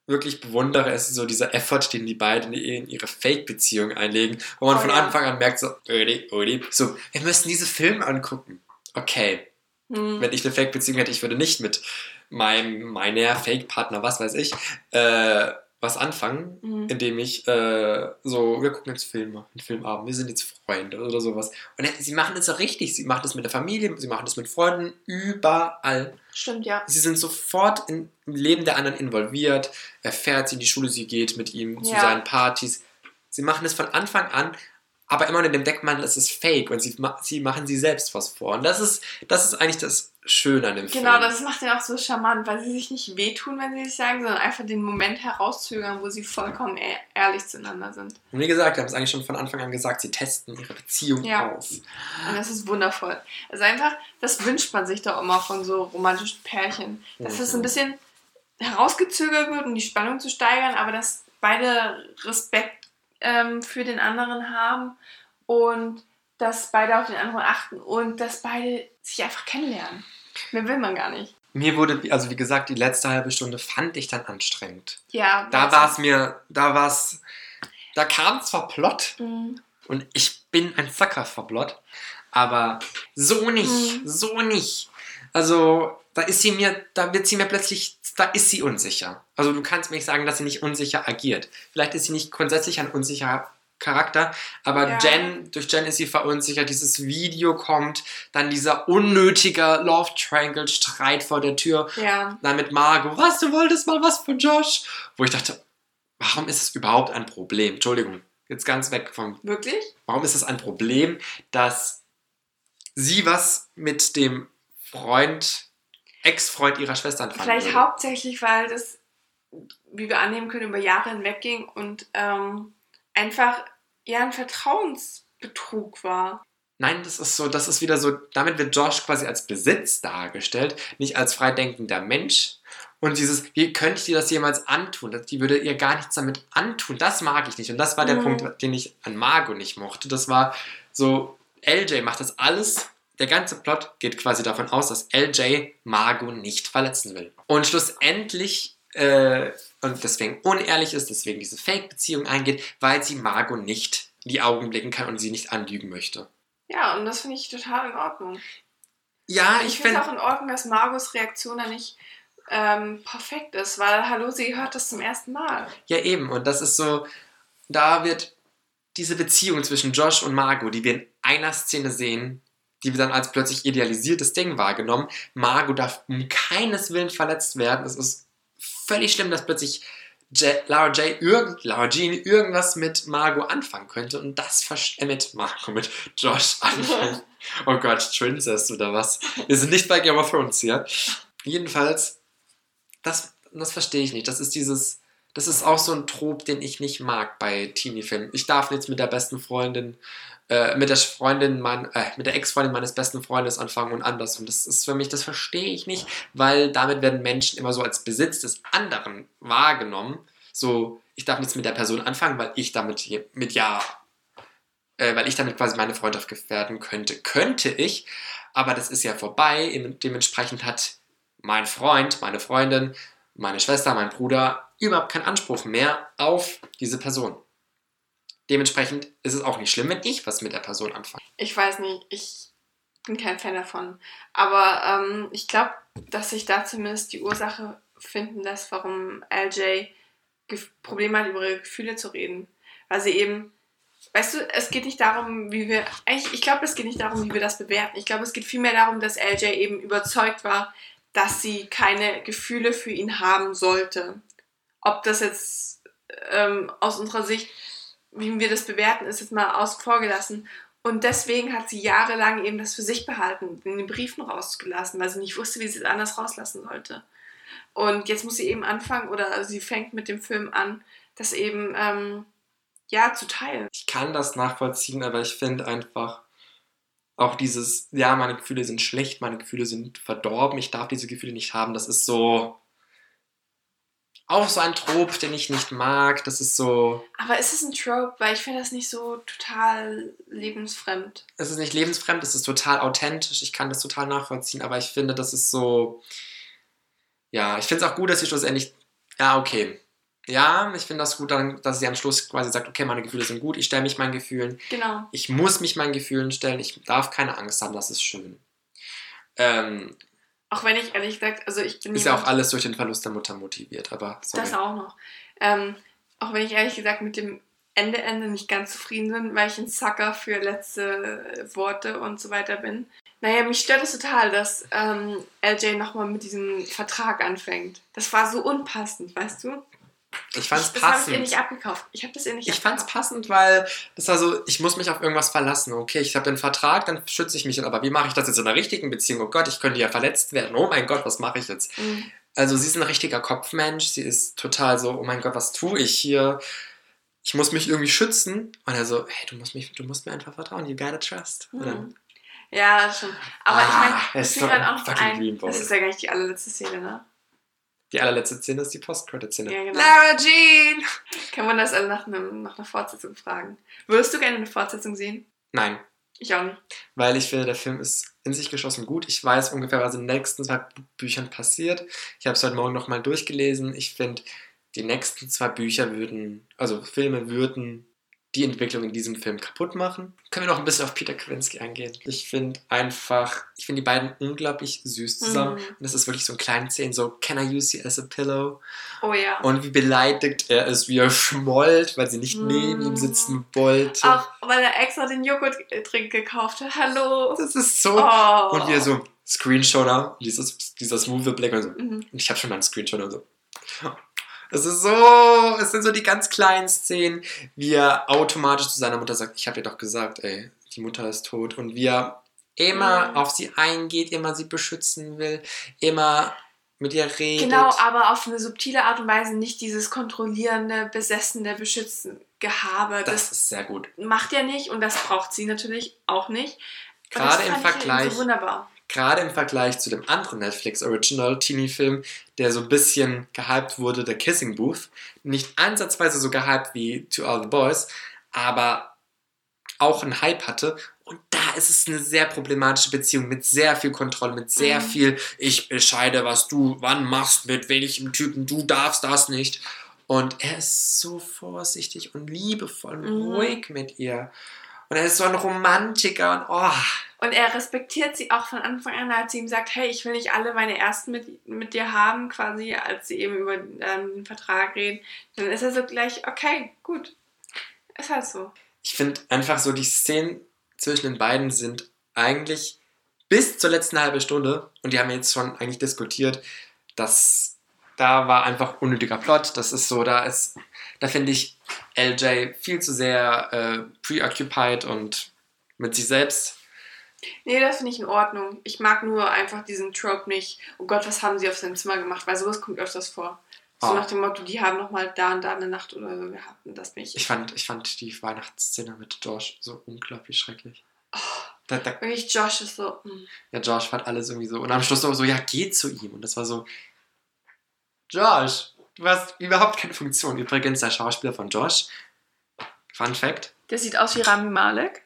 wirklich bewundere, ist so dieser Effort, den die beiden in ihre Fake-Beziehung einlegen, wo man Oh von ja. Anfang an merkt, so, Ödi, Ödi, so, wir müssen diese Filme angucken. Okay, Mhm. wenn ich eine Fake-Beziehung hätte, ich würde nicht mit meinem, meiner Fake-Partner, was weiß ich, äh, was anfangen, Mhm. indem ich äh, so, wir gucken jetzt Filme, einen Filmabend, wir sind jetzt Freunde oder sowas. Und sie machen das so richtig, sie machen das mit der Familie, sie machen das mit Freunden, überall. Stimmt, ja. Sie sind sofort in, im Leben der anderen involviert, er fährt sie in die Schule, sie geht mit ihm zu Ja. seinen Partys. Sie machen es von Anfang an, aber immer unter dem Deckmantel, es ist fake und sie, sie machen sie selbst was vor. Und das ist, das ist eigentlich das Schöne an dem Film. Genau, das macht ihn auch so charmant, weil sie sich nicht wehtun, wenn sie sich sagen, sondern einfach den Moment herauszögern, wo sie vollkommen e- ehrlich zueinander sind. Und wie gesagt, wir haben es eigentlich schon von Anfang an gesagt, sie testen ihre Beziehung Ja. aus. Und das ist wundervoll. Also einfach, das wünscht man sich doch immer von so romantischen Pärchen. Dass es Mhm. ein bisschen herausgezögert wird, um die Spannung zu steigern, aber dass beide Respekt ähm, für den anderen haben und dass beide auf den anderen achten und dass beide sich einfach kennenlernen. Mehr will man gar nicht. Mir wurde, also wie gesagt, die letzte halbe Stunde fand ich dann anstrengend. Ja, Da war es mir, da war es, da kam zwar Plot Mhm. und ich bin ein Sucker für Plot, aber so nicht, Mhm. so nicht. Also da ist sie mir, da wird sie mir plötzlich, da ist sie unsicher. Also du kannst mir nicht sagen, dass sie nicht unsicher agiert. Vielleicht ist sie nicht grundsätzlich ein unsicherer Charakter, aber Ja. Jen, durch Jen ist sie verunsichert, dieses Video kommt, dann dieser unnötige Love Triangle Streit vor der Tür, Ja, dann mit Margot, was, du wolltest mal was von Josh? Wo ich dachte, warum ist es überhaupt ein Problem? Entschuldigung, jetzt ganz weg vom, wirklich? warum ist es ein Problem, dass sie was mit dem Freund, Ex-Freund ihrer Schwester anfangen Vielleicht würde? hauptsächlich, weil das, wie wir annehmen können, über Jahre hinweg ging und ähm, einfach ja ein Vertrauensbetrug war. Nein, das ist so, das ist wieder so, damit wird Josh quasi als Besitz dargestellt, nicht als freidenkender Mensch. Und dieses, wie könnte ich dir das jemals antun? Die würde ihr gar nichts damit antun. Das mag ich nicht. Und das war der Mhm. Punkt, den ich an Margot nicht mochte. Das war so, LJ macht das alles. Der ganze Plot geht quasi davon aus, dass LJ Margot nicht verletzen will. Und schlussendlich, äh, und deswegen unehrlich ist, deswegen diese Fake-Beziehung eingeht, weil sie Margot nicht in die Augen blicken kann und sie nicht anlügen möchte. Ja, und das finde ich total in Ordnung. Ja, Ich ich finde finde. es auch in Ordnung, dass Margos Reaktion da nicht ähm, perfekt ist, weil, hallo, sie hört das zum ersten Mal. Ja, eben. Und das ist so, da wird diese Beziehung zwischen Josh und Margot, die wir in einer Szene sehen, die wir dann als plötzlich idealisiertes Ding wahrgenommen. Margot darf um keines Willen verletzt werden. Es ist völlig schlimm, dass plötzlich Je Lara, J. Irgend Lara Jean irgendwas mit Margot anfangen könnte und das äh, mit Margot, mit Josh anfangen. oh Gott, Princess oder was? Wir sind nicht bei Game of Thrones hier. Jedenfalls, das, das verstehe ich nicht. Das ist dieses, das ist auch so ein Trop, den ich nicht mag bei Teenie-Filmen. Ich darf jetzt mit der besten Freundin, äh, mit der Freundin, mein, äh, mit der Ex-Freundin meines besten Freundes anfangen und anders. Und das ist für mich, das verstehe ich nicht, weil damit werden Menschen immer so als Besitz des anderen wahrgenommen. So, ich darf nichts mit der Person anfangen, weil ich damit mit ja, äh, weil ich damit quasi meine Freundschaft gefährden könnte. Könnte ich, aber das ist ja vorbei. Dementsprechend hat mein Freund, meine Freundin, meine Schwester, mein Bruder überhaupt keinen Anspruch mehr auf diese Person. Dementsprechend ist es auch nicht schlimm, wenn ich was mit der Person anfange. Ich weiß nicht, ich bin kein Fan davon. Aber ähm, ich glaube, dass sich da zumindest die Ursache finden lässt, warum LJ Probleme hat, über ihre Gefühle zu reden. Weil sie eben, weißt du, es geht nicht darum, wie wir, eigentlich, ich glaube, es geht nicht darum, wie wir das bewerten. Ich glaube, es geht vielmehr darum, dass LJ eben überzeugt war, dass sie keine Gefühle für ihn haben sollte. Ob das jetzt ähm, aus unserer Sicht, wie wir das bewerten, ist jetzt mal außen vor. Und deswegen hat sie jahrelang eben das für sich behalten, in den Briefen rausgelassen, weil sie nicht wusste, wie sie es anders rauslassen sollte. Und jetzt muss sie eben anfangen, oder sie fängt mit dem Film an, das eben ähm, ja zu teilen. Ich kann das nachvollziehen, aber ich finde einfach auch dieses, ja, meine Gefühle sind schlecht, meine Gefühle sind verdorben, ich darf diese Gefühle nicht haben, das ist so auch so ein Trop, den ich nicht mag. Das ist so. Aber ist es ein Trope? Weil ich finde das nicht so total lebensfremd. Es ist nicht lebensfremd, es ist total authentisch. Ich kann das total nachvollziehen, aber ich finde, das ist so. Ja, ich finde es auch gut, dass sie schlussendlich. Ja, okay. Ja, ich finde das gut, dass sie am Schluss quasi sagt, okay, meine Gefühle sind gut, ich stelle mich meinen Gefühlen. Genau. Ich muss mich meinen Gefühlen stellen, ich darf keine Angst haben, das ist schön. Ähm, auch wenn ich ehrlich gesagt, also ich bin. Ist ja auch alles durch den Verlust der Mutter motiviert, aber. Sorry. Das auch noch. Ähm, auch wenn ich ehrlich gesagt mit dem Ende Ende nicht ganz zufrieden bin, weil ich ein Sucker für letzte Worte und so weiter bin. Naja, mich stört es total, dass ähm, LJ nochmal mit diesem Vertrag anfängt. Das war so unpassend, weißt du? Ich fand es passend. Das habe ich ihr nicht abgekauft. Ich habe das ihr nicht Ich fand es passend, weil das war so, ich muss mich auf irgendwas verlassen. Okay, ich habe den Vertrag, dann schütze ich mich. Aber wie mache ich das jetzt in einer richtigen Beziehung? Oh Gott, ich könnte ja verletzt werden. Oh mein Gott, was mache ich jetzt? Mhm. Also sie ist ein richtiger Kopfmensch. Sie ist total so, oh mein Gott, was tue ich hier? Ich muss mich irgendwie schützen. Und er so, hey, du musst, mich, du musst mir einfach vertrauen. You gotta trust. Mhm. Ja, schon. Aber ah, ich meine, das ist halt auch ein, Das ist ja gar nicht die allerletzte Szene, ne? Die allerletzte Szene ist die Post-Credit-Szene. Ja, genau. Lara Jean! Kann man das also nach, einem, nach einer Fortsetzung fragen? Würdest du gerne eine Fortsetzung sehen? Nein. Ich auch nicht. Weil ich finde, der Film ist in sich geschlossen gut. Ich weiß ungefähr, was in den nächsten zwei Büchern passiert. Ich habe es heute Morgen nochmal durchgelesen. Ich finde, die nächsten zwei Bücher würden, also Filme würden die Entwicklung in diesem Film kaputt machen. Können wir noch ein bisschen auf Peter Kowinski eingehen. Ich finde einfach, ich finde die beiden unglaublich süß zusammen. Mhm. Und das ist wirklich so ein kleinen Szenen, so Can I use you as a pillow? Oh ja. Und wie beleidigt er ist, wie er schmollt, weil sie nicht mhm. neben ihm sitzen wollte. Auch weil er extra den Joghurttrink gekauft hat. Hallo. Das ist so. Oh. Und wie er so Screenshotter, dieses, dieser smooth Black und so. Mhm. Und ich habe schon mal einen Screenshotter und so. Es ist so, es sind so die ganz kleinen Szenen, wie er automatisch zu seiner Mutter sagt, ich habe dir doch gesagt, ey, die Mutter ist tot. Und wie er immer mhm. auf sie eingeht, immer sie beschützen will, immer mit ihr redet. Genau, aber auf eine subtile Art und Weise nicht dieses kontrollierende, besessene, beschützen Gehabe. Das, das ist sehr gut. Macht er nicht und das braucht sie natürlich auch nicht. Gerade im Vergleich. So wunderbar gerade im Vergleich zu dem anderen Netflix Original Teenie-Film, der so ein bisschen gehypt wurde, The Kissing Booth. Nicht ansatzweise so gehypt wie To All the Boys, aber auch einen Hype hatte. Und da ist es eine sehr problematische Beziehung mit sehr viel Kontrolle, mit sehr mhm. viel, ich bescheide, was du wann machst, mit welchem Typen, du darfst das nicht. Und er ist so vorsichtig und liebevoll und mhm. ruhig mit ihr. Und er ist so ein Romantiker und oh. Und er respektiert sie auch von Anfang an, als sie ihm sagt, hey, ich will nicht alle meine Ersten mit, mit dir haben, quasi, als sie eben über ähm, den Vertrag reden. Dann ist er so gleich, okay, gut. Ist halt so. Ich finde einfach so, die Szenen zwischen den beiden sind eigentlich bis zur letzten halben Stunde, und die haben jetzt schon eigentlich diskutiert, dass da war einfach unnötiger Plot. Das ist so, da ist, da finde ich LJ viel zu sehr äh, preoccupied und mit sich selbst. Nee, das finde ich in Ordnung. Ich mag nur einfach diesen Trope nicht. Oh Gott, was haben sie auf seinem Zimmer gemacht? Weil sowas kommt öfters vor. So oh. nach dem Motto, die haben nochmal da und da eine Nacht oder so gehabt und das nicht. Ich fand, ich fand die Weihnachtsszene mit Josh so unglaublich schrecklich. Oh, da, da, wirklich, Josh ist so. Mh. Ja, Josh fand alles irgendwie so. Und am Schluss so, ja, geh zu ihm. Und das war so, Josh, du hast überhaupt keine Funktion. Übrigens, der Schauspieler von Josh, Fun Fact. Der sieht aus wie Rami Malek.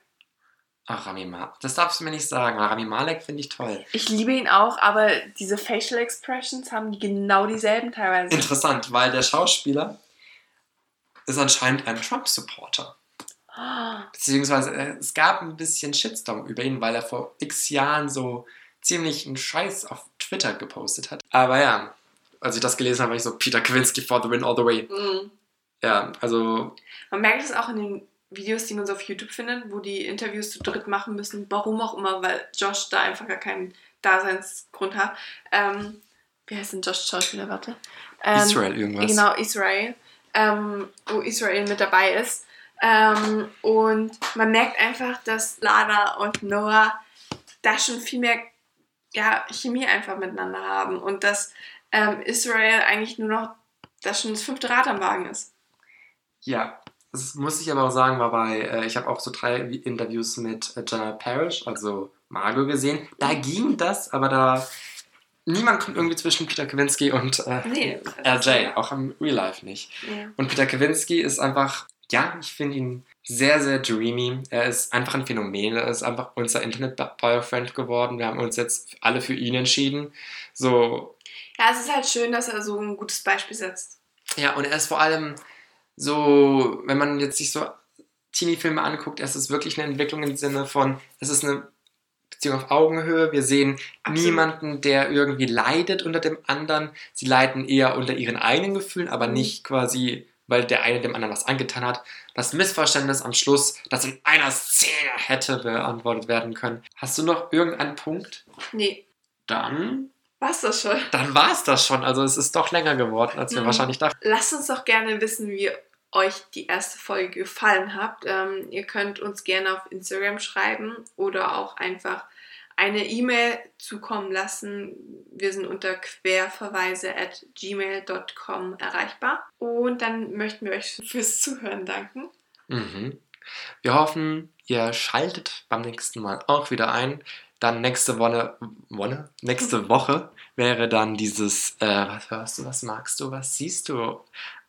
Ach, Rami Malek. Das darfst du mir nicht sagen. Rami Malek finde ich toll. Ich liebe ihn auch, aber diese Facial Expressions haben die genau dieselben teilweise. Interessant, weil der Schauspieler ist anscheinend ein Trump-Supporter. Oh. Beziehungsweise äh, es gab ein bisschen Shitstorm über ihn, weil er vor x Jahren so ziemlich einen Scheiß auf Twitter gepostet hat. Aber ja, als ich das gelesen habe, war ich so, Peter Kwinski for the win all the way. Mhm. Ja, also. Man merkt es auch in den Videos, die man so auf YouTube findet, wo die Interviews zu dritt machen müssen. Warum auch immer, weil Josh da einfach gar keinen Daseinsgrund hat. Ähm, wie heißt denn Josh Schauspieler? Warte. Ähm, Israel irgendwas. Genau, Israel. Ähm, wo Israel mit dabei ist. Ähm, und man merkt einfach, dass Lana und Noah da schon viel mehr ja, Chemie einfach miteinander haben und dass ähm, Israel eigentlich nur noch das schon das fünfte Rad am Wagen ist. Ja, das muss ich aber auch sagen, war bei, äh, ich habe auch so drei Interviews mit äh, Jenna Parrish, also Margot gesehen. Da ging das, aber da niemand kommt irgendwie zwischen Peter Kawinski und äh, Nee, RJ, so. auch im Real Life nicht. Ja. Und Peter Kawinski ist einfach, ja, ich finde ihn sehr, sehr dreamy. Er ist einfach ein Phänomen. Er ist einfach unser Internet-Boyfriend geworden. Wir haben uns jetzt alle für ihn entschieden. So, ja, es ist halt schön, dass er so ein gutes Beispiel setzt. ja, und er ist vor allem so, wenn man jetzt sich so Teenie-Filme anguckt, es ist wirklich eine Entwicklung im Sinne von, es ist eine Beziehung auf Augenhöhe. Wir sehen Absolut. niemanden, der irgendwie leidet unter dem anderen. Sie leiden eher unter ihren eigenen Gefühlen, aber Mhm. nicht quasi, weil der eine dem anderen was angetan hat. Das Missverständnis am Schluss, das in einer Szene hätte beantwortet werden können. Hast du noch irgendeinen Punkt? Nee, Dann, war's das schon. dann war es das schon. Also es ist doch länger geworden, als wir Mhm. wahrscheinlich dachten. Lasst uns doch gerne wissen, wie euch die erste Folge gefallen hat. Ähm, ihr könnt uns gerne auf Instagram schreiben oder auch einfach eine E-Mail zukommen lassen. Wir sind unter querverweise at gmail.com erreichbar. Und dann möchten wir euch fürs Zuhören danken. Mhm. Wir hoffen, ihr schaltet beim nächsten Mal auch wieder ein. Dann nächste Woche, Woche? Nächste Woche wäre dann dieses, äh, was hörst du, was magst du, was siehst du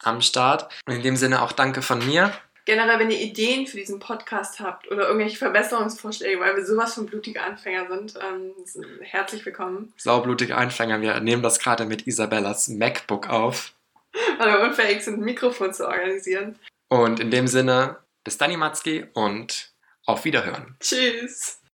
am Start. Und in dem Sinne auch danke von mir. Generell, wenn ihr Ideen für diesen Podcast habt oder irgendwelche Verbesserungsvorschläge, weil wir sowas von blutige Anfänger sind, ähm, sind herzlich willkommen. Saublutige Einfänger, wir nehmen das gerade mit Isabellas MacBook auf. Weil wir unfähig sind, ein Mikrofon zu organisieren. Und in dem Sinne, bis dann, Matzki, und auf Wiederhören. Tschüss.